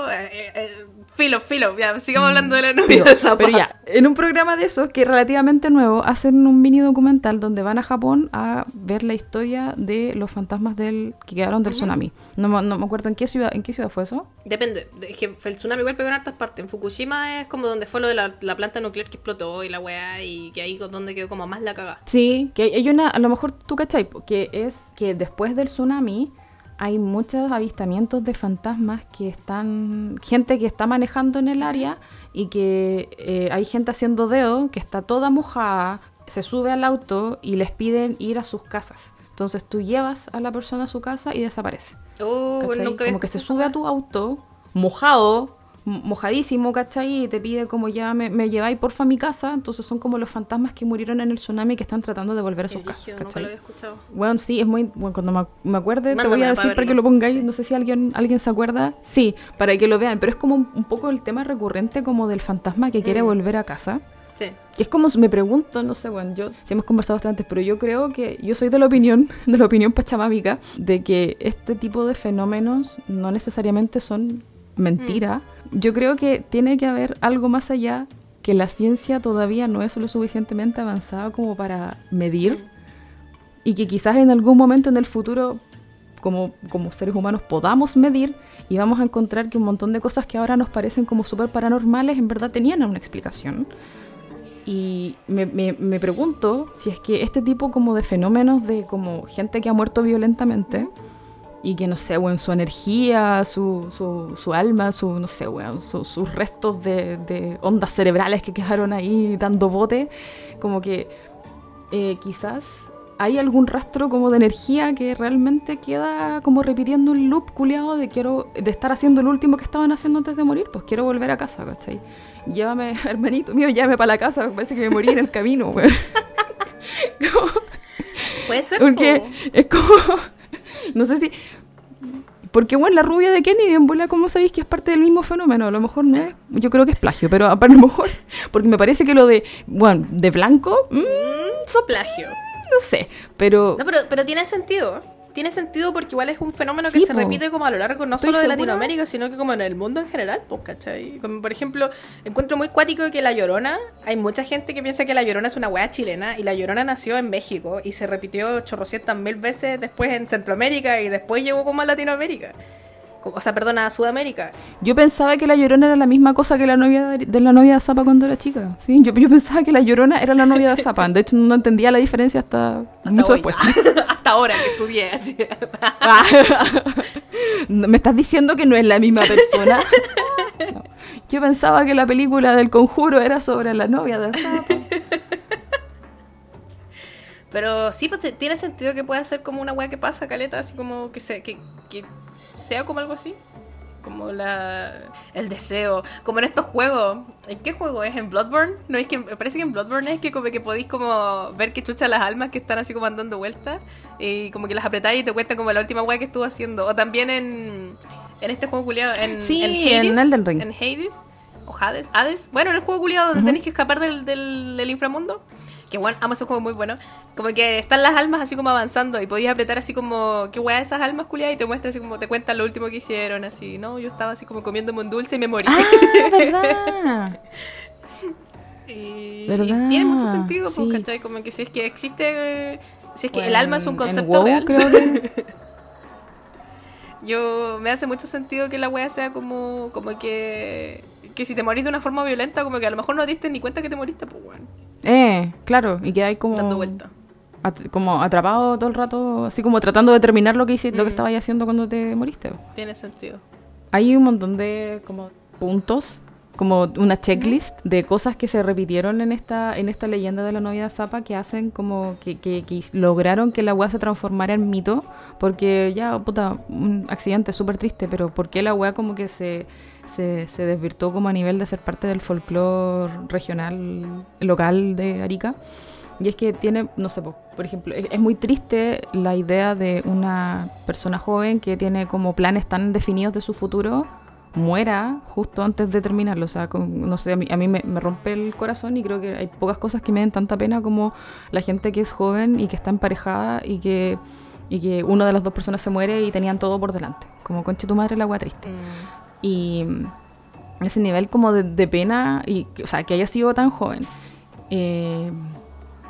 A: eh, eh, eh, filo, filo. Ya, sigamos hablando de la novia
B: Pero,
A: de Zapa.
B: pero ya, en un programa de esos que es relativamente nuevo, hacen un mini documental donde van a Japón a ver la historia de los fantasmas del que quedaron del tsunami. No, me- no me acuerdo en qué ciudad, en qué ciudad fue eso.
A: Depende. Es que el tsunami igual pegó en hartas partes. En Fukushima es como donde fue lo de la, la planta nuclear que explotó y la weá y que ahí es donde quedó como más la cagada.
B: Sí, que hay- una, a lo mejor tú cachai, que es que después del tsunami hay muchos avistamientos de fantasmas que están, gente que está manejando en el área y que eh, hay gente haciendo dedo que está toda mojada, se sube al auto y les piden ir a sus casas. Entonces tú llevas a la persona a su casa y desaparece.
A: Oh, nunca
B: como que se sube a tu auto, mojado, mojadísimo, ¿cachai? Y te pide como ya me, me lleváis porfa a mi casa. Entonces son como los fantasmas que murieron en el tsunami que están tratando de volver a sus casas,
A: nunca lo había escuchado.
B: Bueno, sí, es muy... Bueno, cuando me, me acuerde te voy a decir para que lo pongáis.
A: Sí.
B: No sé si alguien, alguien se acuerda. Sí, para que lo vean. Pero es como un, un poco el tema recurrente como del fantasma que quiere
A: Mm.
B: volver a casa.
A: Sí.
B: Es como, me pregunto, no sé, bueno, yo, si hemos conversado bastante, pero yo creo que, yo soy de la opinión, de la opinión pachamámica, de que este tipo de fenómenos no necesariamente son mentira. Yo creo que tiene que haber algo más allá que la ciencia todavía no es lo suficientemente avanzada como para medir y que quizás en algún momento en el futuro como, como seres humanos podamos medir y vamos a encontrar que un montón de cosas que ahora nos parecen como súper paranormales en verdad tenían una explicación. Y me, me- me pregunto si es que este tipo como de fenómenos de como gente que ha muerto violentamente y que no sé, weón, su energía, su, su, su alma, su, no sé, weón, su- sus restos de, de ondas cerebrales que quedaron ahí dando bote, como que eh, quizás hay algún rastro como de energía que realmente queda como repitiendo un loop culiado de quiero de estar haciendo el último que estaban haciendo antes de morir, pues quiero volver a casa, ¿cachai? Llévame, hermanito mío, llévame para la casa, parece que me morí en el camino, weón.
A: Puede ser.
B: porque
A: po.
B: es como. No sé si. Porque, bueno, la rubia de Kennedy en bola, ¿cómo sabéis que es parte del mismo fenómeno? A lo mejor no es. Yo creo que es plagio, pero a lo mejor. Porque me parece que lo de. Bueno, de blanco. mm,
A: Son plagio.
B: no sé. Pero.
A: No, pero, pero tiene sentido. Tiene sentido porque igual es un fenómeno que
B: Sí,
A: se
B: po.
A: repite como a lo largo no solo de. Latinoamérica, sino que como en el mundo en general, pues, ¿cachai? Como por ejemplo, encuentro muy cuático que La Llorona, hay mucha gente que piensa que La Llorona es una weá chilena y La Llorona nació en México y se repitió chorrocientas mil veces después en Centroamérica y después llegó como a Latinoamérica. O sea, perdona, a Sudamérica.
B: Yo pensaba que la llorona era la misma cosa que la novia de, de la novia de Zapa cuando era chica. ¿sí? Yo, yo pensaba que la llorona era la novia de Zapa. De hecho, no entendía la diferencia hasta,
A: Hasta
B: mucho
A: hoy.
B: después.
A: Hasta ahora que estudié. así.
B: ¿Me estás diciendo que no es la misma persona? No. Yo pensaba que la película del conjuro era sobre la novia de Zapa.
A: Pero sí, pues tiene sentido que pueda ser como una weá que pasa, caleta, así como que, se, que, que sea como algo así. Como la el deseo. Como en estos juegos. ¿En qué juego es? ¿En Bloodborne? No es que parece que en Bloodborne es que como que podéis como ver que chucha las almas que están así como andando vueltas. Y como que las apretáis y te cuenta como la última weá que estuvo haciendo. O también en, en este juego culiado. En,
B: Sí,
A: en
B: en Elden Ring.
A: En Hades. O Hades. Hades. Bueno, en el juego culiado donde tenéis que escapar del, del, del inframundo. Que bueno, amo ese juego muy bueno. Como que están las almas así como avanzando y podías apretar así como, qué weá esas almas culiadas y te muestra así como, te cuentan lo último que hicieron, así, ¿no? Yo estaba así como comiéndome un dulce y me morí.
B: ¡Ah, verdad!
A: y, y
B: ¿Verdad?
A: tiene mucho sentido, pues. ¿cachai? Como que si es que existe, eh, si es que el alma es un concepto
B: WoW,
A: real.
B: creo que-
A: Yo, me hace mucho sentido que la weá sea como, como que, que si te morís de una forma violenta, como que a lo mejor no te diste ni cuenta que te moriste, pues, bueno,
B: Eh, claro, y que hay como...
A: dando vuelta.
B: at- como atrapado todo el rato, así como tratando de terminar lo que hiciste, lo que
A: Mm.
B: estabas haciendo cuando te moriste.
A: Tiene sentido.
B: Hay un montón de como puntos, como una checklist de cosas que se repitieron en esta, en esta leyenda de la novia de Zapa que hacen como que, que- que lograron que la weá se transformara en mito, porque ya, puta, un accidente súper triste, pero ¿por qué la weá como que se, se, se desvirtuó como a nivel de ser parte del folclore regional, local de Arica? Y es que tiene, no sé, po, por ejemplo, es muy triste la idea de una persona joven que tiene como planes tan definidos de su futuro muera justo antes de terminarlo. O sea, con- no sé, a mí, a mí me, me rompe el corazón y creo que hay pocas cosas que me den tanta pena como la gente que es joven y que está emparejada y que, y que una de las dos personas se muere y tenían todo por delante. Como conche tu madre la agua triste.
A: Mm.
B: Y ese nivel como de, de pena, y, o sea, que haya sido tan joven, eh,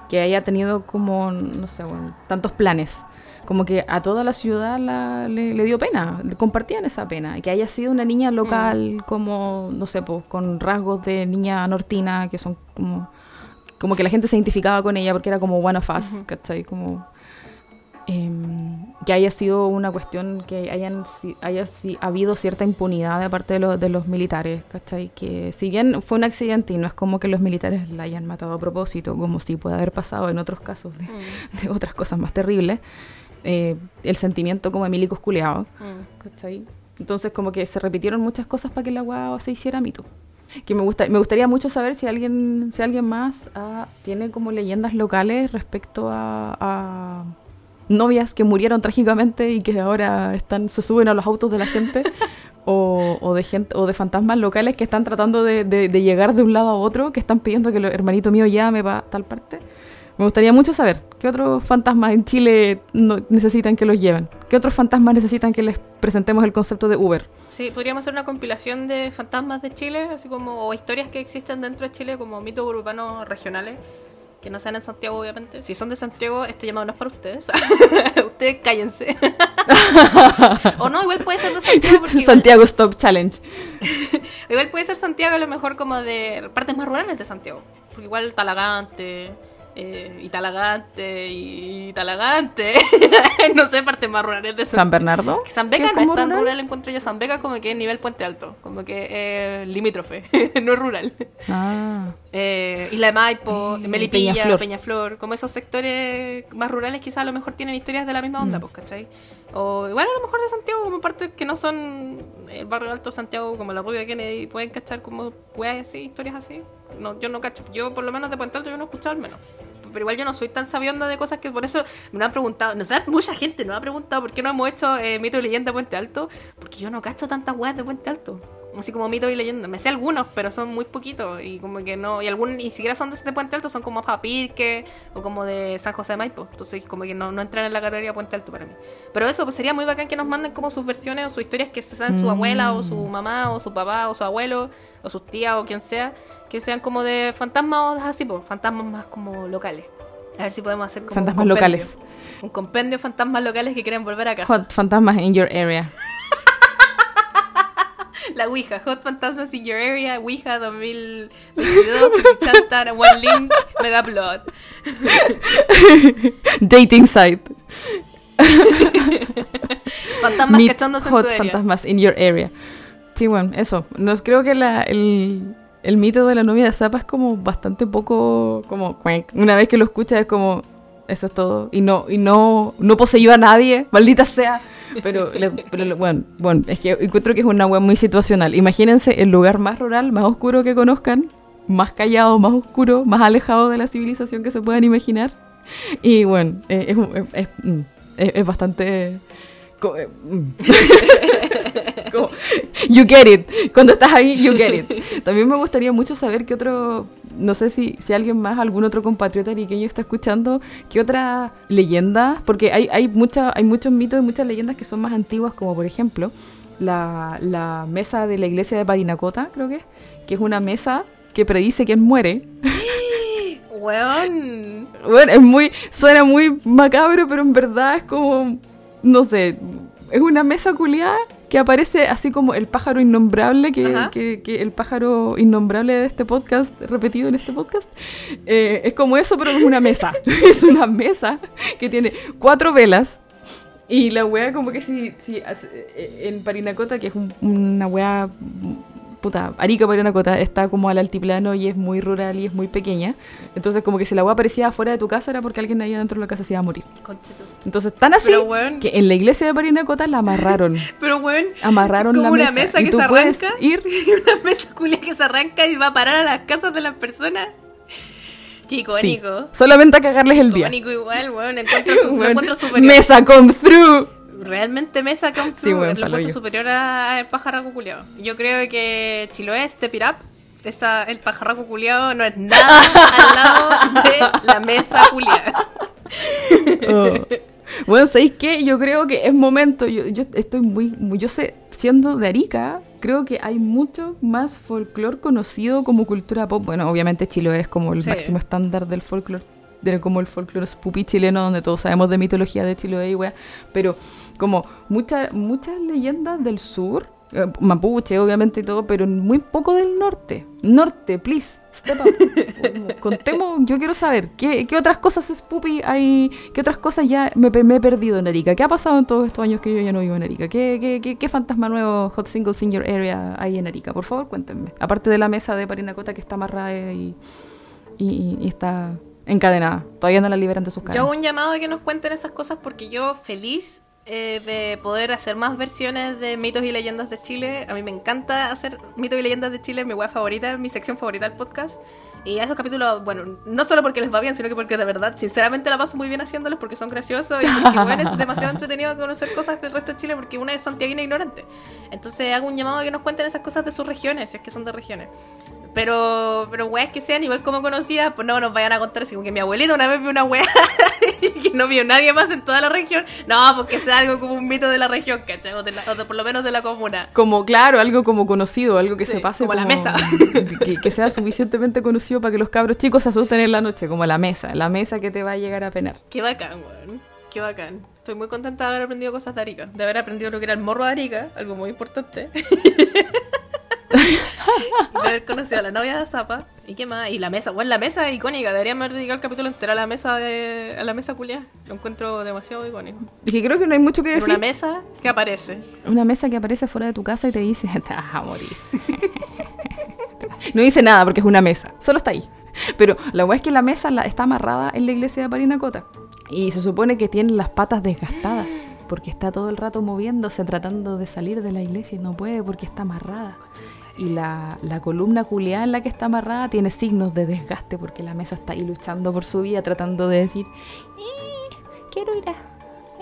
B: que haya tenido como, no sé, bueno, tantos planes, como que a toda la ciudad la- le, le dio pena, compartían esa pena, que haya sido una niña local como, no sé, pues, con rasgos de niña nortina, que son como, como que la gente se identificaba con ella porque era como one of us, ¿cachai? Como em, que haya sido una cuestión que hayan si- haya si- habido cierta impunidad de parte de, los de los militares, ¿cachai? Que si bien fue un accidente y no es como que los militares la hayan matado a propósito, como si puede haber pasado en otros casos de,
A: Mm.
B: de otras cosas más terribles, eh, el sentimiento como de milicos culeados,
A: Mm.
B: Entonces como que se repitieron muchas cosas para que la weá se hiciera mito. Que me, gusta, me gustaría mucho saber si alguien, si alguien más ah, tiene como leyendas locales respecto a, a novias que murieron trágicamente y que ahora están, se suben a los autos de la gente. O, o de gente, o de fantasmas locales que están tratando de, de- de llegar de un lado a otro, que están pidiendo que el hermanito mío llame para tal parte. Me gustaría mucho saber qué otros fantasmas en Chile no- necesitan que los lleven. ¿Qué otros fantasmas necesitan que les presentemos el concepto de Uber?
A: Sí, podríamos hacer una compilación de fantasmas de Chile, así como o historias que existen dentro de Chile, como mitos urbanos regionales, que no sean en Santiago, obviamente. Si son de Santiago, este llamado no es para ustedes. ustedes cállense. o no, igual puede ser de Santiago, porque igual,
B: Santiago Stop Challenge.
A: igual puede ser Santiago a lo mejor como de partes más rurales de Santiago. Porque igual Talagante, eh, y Talagante y Talagante. no sé, partes más rurales de
B: San Bernardo.
A: San
B: ¿Que
A: Vega
B: es
A: no es tan
B: rural?
A: rural, encuentro yo. San Vega como que es nivel Puente Alto, como que es limítrofe, no es rural.
B: Ah.
A: Eh, Isla de Maipo,
B: Eh,
A: Melipilla,
B: Peñaflor.
A: Peñaflor. como esos sectores más rurales quizás a lo mejor tienen historias de la misma
B: Mm.
A: onda, pues, ¿cachai? O igual a lo mejor de Santiago, como partes que no son el barrio alto de Santiago, como la Rubia Kennedy, pueden cachar como weas así, historias así. No, yo no cacho, yo por lo menos de Puente Alto yo no he escuchado al menos. Pero igual yo no soy tan sabionda de cosas que por eso me han preguntado. No sé, mucha gente nos ha preguntado por qué no hemos hecho eh, mito y leyenda de Puente Alto, porque yo no cacho tantas weas de Puente Alto. Así como mito y leyenda. Me sé algunos, pero son muy poquitos. Y como que no. Y algunos ni siquiera son de este Puente Alto, son como Papirque o como de San José de Maipo. Entonces, como que no, no entran en la categoría Puente Alto para mí. Pero eso, pues sería muy bacán que nos manden como sus versiones o sus historias que sean su abuela o su mamá o su papá o su abuelo o sus tías o quien sea. Que sean como de fantasmas así, pues, fantasmas más como locales. A ver si podemos hacer como. un
B: Fantasmas
A: compendio.
B: locales.
A: Un compendio de fantasmas locales que quieren volver a casa.
B: Hot fantasmas in your area.
A: La Ouija, Hot Fantasmas in Your Area, Ouija 2022, Chantar, One Link, Mega Blood.
B: Dating site.
A: Fantasmas
B: Meet
A: cachándose en
B: hot
A: tu area.
B: fantasmas in your area. Sí, bueno, eso. Nos creo que la, el, el mito de la novia de Zapa es como bastante poco como una vez que lo escuchas es como eso es todo y no y no no poseyó a nadie, maldita sea. Pero, pero bueno, bueno, es que encuentro que es una web muy situacional. Imagínense el lugar más rural, más oscuro que conozcan, más callado, más oscuro, más alejado de la civilización que se puedan imaginar. Y bueno, eh, es, mm, es- es bastante. Como, you get it. Cuando estás ahí, you get it. También me gustaría mucho saber qué otro, no sé si, si alguien más, algún otro compatriota ariqueño está escuchando, qué otra leyenda, porque hay, hay, mucha, hay muchos mitos y muchas leyendas que son más antiguas, como por ejemplo la, la mesa de la iglesia de Parinacota, creo que es, que es una mesa que predice quién muere.
A: Weón.
B: Bueno, es muy, suena muy macabro, pero en verdad es como, no sé, es una mesa culiada que aparece así como el pájaro innombrable, que,
A: Ajá.
B: que- que el pájaro innombrable de este podcast, repetido en este podcast. Eh, es como eso, pero es una mesa. es una mesa que tiene cuatro velas. Y la wea como que si, si eh, en Parinacota, que es un- una wea puta, Arica Parinacota está como al altiplano y es muy rural y es muy pequeña. Entonces como que si la wea aparecía afuera de tu casa era porque alguien ahí adentro de la casa se iba a morir.
A: Concheto.
B: Entonces tan así
A: Pero,
B: que en la iglesia de Parinacota la amarraron.
A: Pero weón.
B: Amarraron
A: como
B: la
A: una
B: mesa.
A: mesa
B: y
A: que
B: tú
A: se arranca.
B: ir
A: Y una mesa culia que se arranca y va a parar a las casas de las personas. Qué
B: Sí,
A: icónico.
B: solamente a cagarles el día.
A: Icónico igual, weón. Encuentro, su-
B: Bueno,
A: encuentro superior.
B: Mesa come through.
A: Realmente Mesa come
B: Sí,
A: through,
B: weón,
A: lo
B: yo.
A: superior a- al pajarraco culiao. Yo creo que Chiloé, Step It Up, esa, el pajarraco culiao no es nada al lado de la mesa culiada.
B: Oh. Bueno, ¿sabéis qué? Yo creo que es momento, yo, yo estoy muy, muy- yo sé, siendo de Arica, creo que hay mucho más folclore conocido como cultura pop. Bueno, obviamente Chiloé es como el
A: Sí.
B: máximo estándar del folclore, de, como el folclore spoopy chileno, donde todos sabemos de mitología de Chiloé y wea, pero como muchas muchas leyendas del sur, eh, mapuche obviamente y todo, pero muy poco del norte. Norte, please, step up. Contemos, yo quiero saber, ¿qué, qué otras cosas spoopy hay? ¿Qué otras cosas ya me, he perdido en Arica? ¿Qué ha pasado en todos estos años que yo ya no vivo en Arica? ¿Qué, qué, qué, qué fantasma nuevo, hot singles in your area hay en Arica? Por favor, cuéntenme. Aparte de la mesa de Parinacota que está amarrada y, y, y está encadenada. Todavía no la liberan de sus
A: Yo hago un llamado a que nos cuenten esas cosas porque yo feliz eh, de poder hacer más versiones de mitos y leyendas de Chile. A mí me encanta hacer mitos y leyendas de Chile, mi web favorita, mi sección favorita del podcast. Y a esos capítulos, bueno, no solo porque les va bien, sino que porque de verdad, sinceramente la paso muy bien haciéndolos porque son graciosos y porque bueno, es demasiado entretenido conocer cosas del resto de Chile porque una es santiaguina ignorante. Entonces hago un llamado a que nos cuenten esas cosas de sus regiones, si es que son de regiones. Pero, pero weas que sean igual como conocidas, pues no nos vayan a contar así como que mi abuelita una vez vio una wea y que no vio nadie más en toda la región. No, porque sea algo como un mito de la región, ¿cachai? O, de la- o de- por lo menos de la comuna.
B: Como, claro, algo como conocido, algo que
A: Sí,
B: se pase
A: como la mesa.
B: Que, que sea suficientemente conocido para que los cabros chicos se asusten en la noche, como la mesa, la mesa que te va a llegar a penar.
A: Qué bacán, weón. Qué bacán. Estoy muy contenta de haber aprendido cosas de Arica. De haber aprendido lo que era el morro de Arica, algo muy importante. de haber conocido a la novia de Zapa. ¿Y qué más? Y la mesa. Bueno, la mesa es icónica. Deberíamos haber dedicado el capítulo entero a la mesa de a la mesa culia. Lo encuentro demasiado icónico.
B: Y que creo que no hay mucho que decir.
A: una mesa que aparece.
B: Una mesa que aparece fuera de tu casa y te dice, te vas a morir. no dice nada porque es una mesa, solo está ahí. Pero la verdad es que la mesa la- está amarrada en la iglesia de Parinacota. Y se supone que tiene las patas desgastadas porque está todo el rato moviéndose tratando de salir de la iglesia y no puede porque está amarrada. Y la, la columna culeada en la que está amarrada tiene signos de desgaste porque la mesa está ahí luchando por su vida, tratando de decir, "Eh, quiero ir a...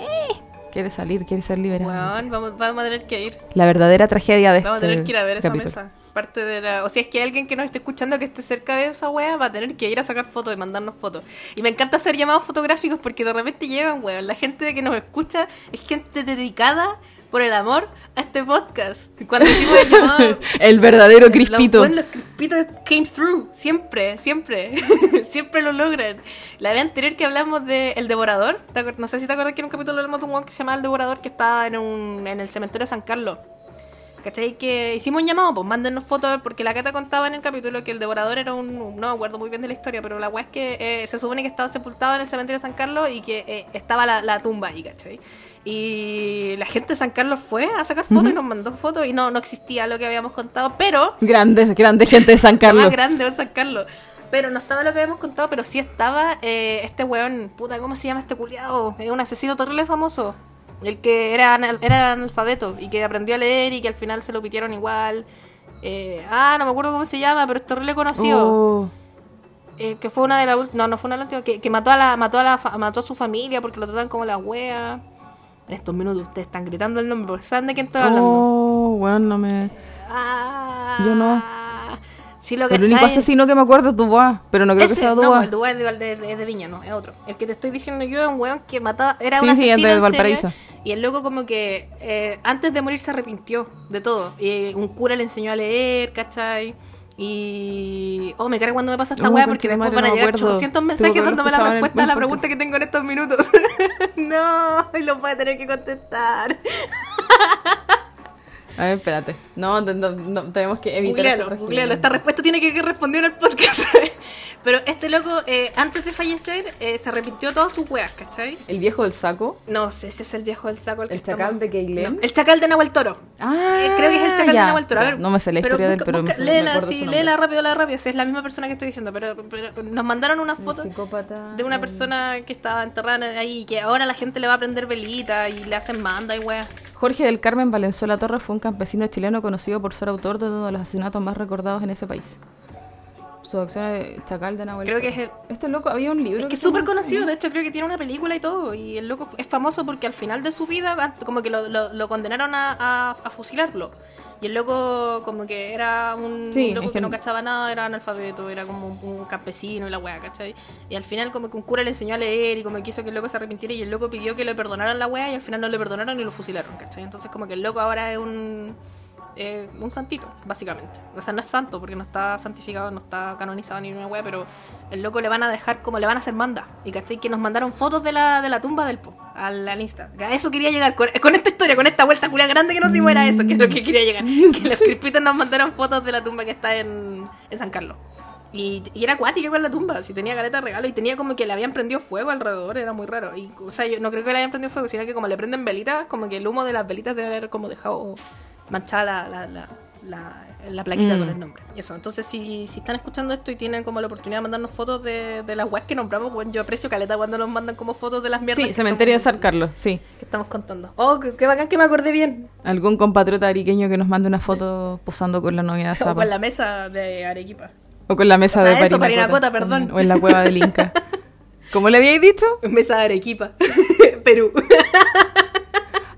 B: eh". Quiere salir, quiere ser liberada.
A: Weón, vamos, vamos a tener que ir.
B: La verdadera tragedia de
A: Vamos a
B: este
A: tener que ir a ver esa
B: capítulo.
A: mesa. Parte de la... O si es que alguien que nos esté escuchando que esté cerca de esa wea va a tener que ir a sacar fotos y mandarnos fotos. Y me encanta hacer llamados fotográficos porque de repente llegan, weón. La gente que nos escucha es gente dedicada por el amor a este podcast. Cuando hicimos el llamado...
B: El verdadero
A: Los,
B: crispito.
A: weón, los crispitos came through. Siempre, siempre. siempre lo logran. La vez anterior que hablamos de El Devorador, ¿te acuer- no sé si te acuerdas que en un capítulo hablamos de un que se llama El Devorador que estaba en, un, en el cementerio de San Carlos. ¿Cachai? Que hicimos un llamado, pues mándenos fotos, porque la Cata contaba en el capítulo que el devorador era un. No me acuerdo muy bien de la historia, pero la weá es que eh, se supone que estaba sepultado en el cementerio de San Carlos y que eh, estaba la, la tumba ahí, ¿cachai? Y la gente de San Carlos fue a sacar fotos y nos mandó fotos y no, no existía lo que habíamos contado, pero
B: Grande, grande gente de San
A: lo
B: Carlos.
A: más grande de San Carlos. Pero no estaba lo que habíamos contado, pero sí estaba eh, este weón, puta, ¿cómo se llama este culiado? Es un asesino terrible famoso. El que era, era analfabeto y que aprendió a leer y que al final se lo pitieron igual. Eh, ah, no me acuerdo cómo se llama, pero es terrible conocido.
B: Oh,
A: Eh, que fue una de las ult- no no fue una de las últimas que, que mató a la mató a la mató a su familia porque lo tratan como la wea en estos minutos ustedes están gritando el nombre porque saben de quién estoy hablando
B: oh, weón, no me.
A: ah,
B: Yo no.
A: sí lo
B: El único
A: cachai.
B: asesino que me acuerdo es Dubois, pero no creo que
A: Ese,
B: sea
A: no,
B: Dubois.
A: el Dubái es de, Valde- de- de Viña, no, es otro. El que te estoy diciendo yo es un weón que mataba, era
B: Sí,
A: un
B: sí, es
A: asesino
B: de
A: en
B: Valparaíso.
A: serie, y el loco como que eh, antes de morir se arrepintió de todo. Y un cura le enseñó a leer, ¿cachai? Y... Oh, me carga cuando me pasa esta weá porque después van a llegar
B: acuerdo.
A: 800
B: Tengo
A: mensajes dándome la respuesta a la pregunta que tengo en estos minutos. no, y los voy a tener que contestar.
B: A ver, espérate. No, no, no, tenemos que evitar.
A: Googlealo, googlealo. Esta respuesta tiene que responder en el podcast. Pero este loco, eh, antes de fallecer, eh, se arrepintió todas sus weas, ¿cachai?
B: El viejo del saco.
A: No sé si es el viejo del saco. El, que
B: ¿El chacal
A: estamos-
B: de Keilén?
A: No, el chacal de Nahuel Toro.
B: Ah,
A: Eh, creo que es el chacal
B: ya,
A: de Nahuel Toro. A ver,
B: No me sé la historia de él,
A: busca-
B: pero
A: busca-
B: me,
A: léela, sí, léela rápido, léela rápido. Si es la misma persona que estoy diciendo. Pero, pero nos mandaron una foto de una persona que estaba enterrada ahí y que ahora la gente le va a prender velita y le hacen manda y weas.
B: Jorge del Carmen Valenzuela Torres fue un campesino chileno conocido por ser autor de uno de los asesinatos más recordados en ese país. Su acción de Chacal de Nahuel.
A: Creo que es el-
B: Este loco, había un libro.
A: Es que es súper conocido,
B: así.
A: de hecho creo que tiene una película y todo. Y el loco es famoso porque al final de su vida, como que lo, lo- lo condenaron a, a- a fusilarlo. Y el loco, como que era un,
B: Sí,
A: loco que no cachaba nada, era analfabeto, era como un, campesino y la weá, ¿cachai? Y al final, como que un cura le enseñó a leer y como que quiso que el loco se arrepintiera. Y el loco pidió que le perdonaran la weá y al final no le perdonaron y lo fusilaron, ¿cachai? Entonces, como que el loco ahora es un. Eh, un santito, básicamente. O sea, no es santo porque no está santificado, no está canonizado ni una wea, pero el loco le van a dejar como le van a hacer manda. Y cachai que nos mandaron fotos de la, de la tumba del po al, al Insta. A eso quería llegar, con, con esta historia, con esta vuelta culia grande que nos dimos, era eso, que es lo que quería llegar. Que los crispitos nos mandaron fotos de la tumba que está en, en San Carlos. Y, y era acuática igual la tumba, si tenía caleta de regalo y tenía como que le habían prendido fuego alrededor, era muy raro. Y, o sea, yo no creo que le hayan prendido fuego, sino que como le prenden velitas, como que el humo de las velitas debe haber como dejado manchada la, la, la, la, la plaquita
B: Mm.
A: con el nombre. Y eso, entonces si, si están escuchando esto y tienen como la oportunidad de mandarnos fotos de, de las webs que nombramos, bueno, yo aprecio caleta cuando nos mandan como fotos de las mierdas
B: Sí, cementerio de San Carlos, sí.
A: que estamos contando. Oh, qué, qué bacán que me acordé bien.
B: Algún compatriota ariqueño que nos mande una foto posando con la novia de
A: O
B: Zapa.
A: con la mesa de Arequipa.
B: O con la mesa
A: O sea,
B: de
A: eso,
B: Parinacota.
A: Parinacota, perdón.
B: O en la cueva del Inca. ¿Cómo le habíais dicho?
A: Mesa de Arequipa. Perú.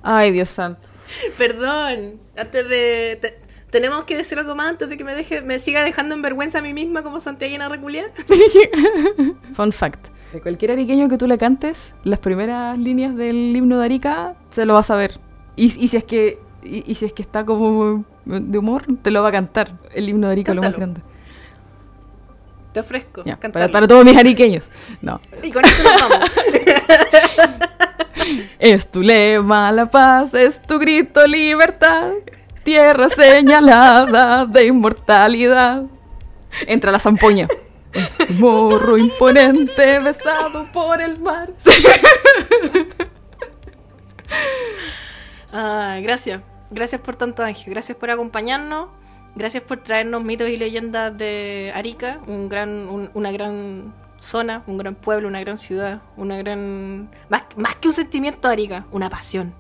B: Ay, Dios santo.
A: Perdón. Antes de. te- ¿Tenemos que decir algo más antes de que me deje me siga dejando en vergüenza a mí misma como santiaguina reculia?
B: Fun fact. De cualquier ariqueño que tú le cantes, las primeras líneas del himno de Arica, se lo vas a ver. Y, y si es que y, y si es que está como de humor, te lo va a cantar. El himno de Arica lo más grande.
A: Te ofrezco.
B: Ya, para, para todos mis ariqueños. No.
A: Y con esto nos vamos.
B: Es tu lema, la paz, es tu grito, libertad. tierra señalada de inmortalidad. Entra la zampoña. Es un morro imponente besado por el mar.
A: Ah, gracias. Gracias por tanto, Ángel. Gracias por acompañarnos. Gracias por traernos mitos y leyendas de Arica, un gran, un- una gran zona, un gran pueblo, una gran ciudad, una gran... Más, más que un sentimiento de Arica, una pasión.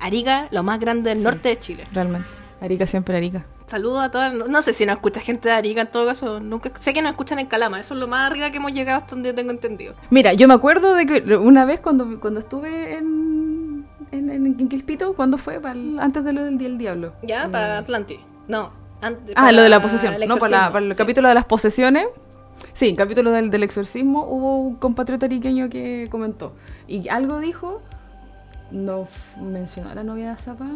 A: Arica, lo más grande del norte de Chile.
B: Realmente. Arica siempre Arica.
A: Saludos a todas. No, no sé si nos escucha gente de Arica en todo caso. Nunca, sé que nos escuchan en Calama. Eso es lo más arriba que hemos llegado hasta donde yo tengo entendido.
B: Mira, yo me acuerdo de que una vez cuando, cuando estuve en, en, en Quilpito, ¿cuándo fue? Para el- antes de lo del Día del Diablo.
A: ¿Ya? Para Atlantis. No.
B: Ah,
A: para
B: lo de la posesión. No, para, la- para el
A: sí.
B: capítulo de las posesiones. Sí, el capítulo del, del exorcismo hubo un compatriota ariqueño que comentó. Y algo dijo, no mencionó a la novia de Zapa.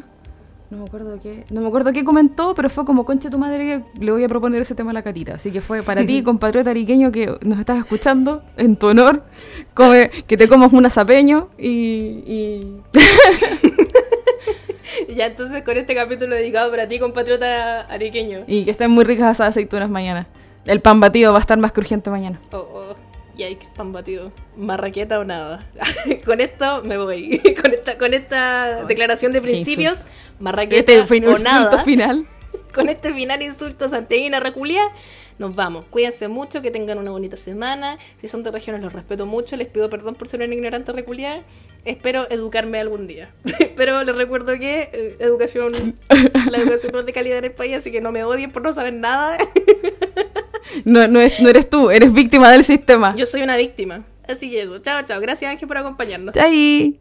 B: No me acuerdo qué. No me acuerdo qué comentó, pero fue como concha tu madre le voy a proponer ese tema a la catita. Así que fue para ti, compatriota ariqueño que nos estás escuchando, en tu honor, come- que te comas un azapeño y, y
A: Ya, entonces con este capítulo dedicado para ti, compatriota ariqueño.
B: y que estén muy ricas esas aceitunas mañana. El pan batido va a estar más crujiente mañana.
A: Oh, oh. Yikes, pan batido. Marraqueta o nada. con esto me voy. con esta, con esta declaración de principios, marraqueta
B: Este fin-
A: o nada.
B: final.
A: con este final insulto santiaguina reculia, nos vamos. Cuídense mucho, que tengan una bonita semana. Si son de regiones, los respeto mucho. Les pido perdón por ser una ignorante reculia. Espero educarme algún día. Pero les recuerdo que eh, educación, la educación no es de calidad en el país, así que no me odien por no saber nada.
B: No, no, es- no eres tú, eres víctima del sistema.
A: Yo soy una víctima. Así que eso. Chao, chao. Gracias Ángel por acompañarnos.
B: Chai.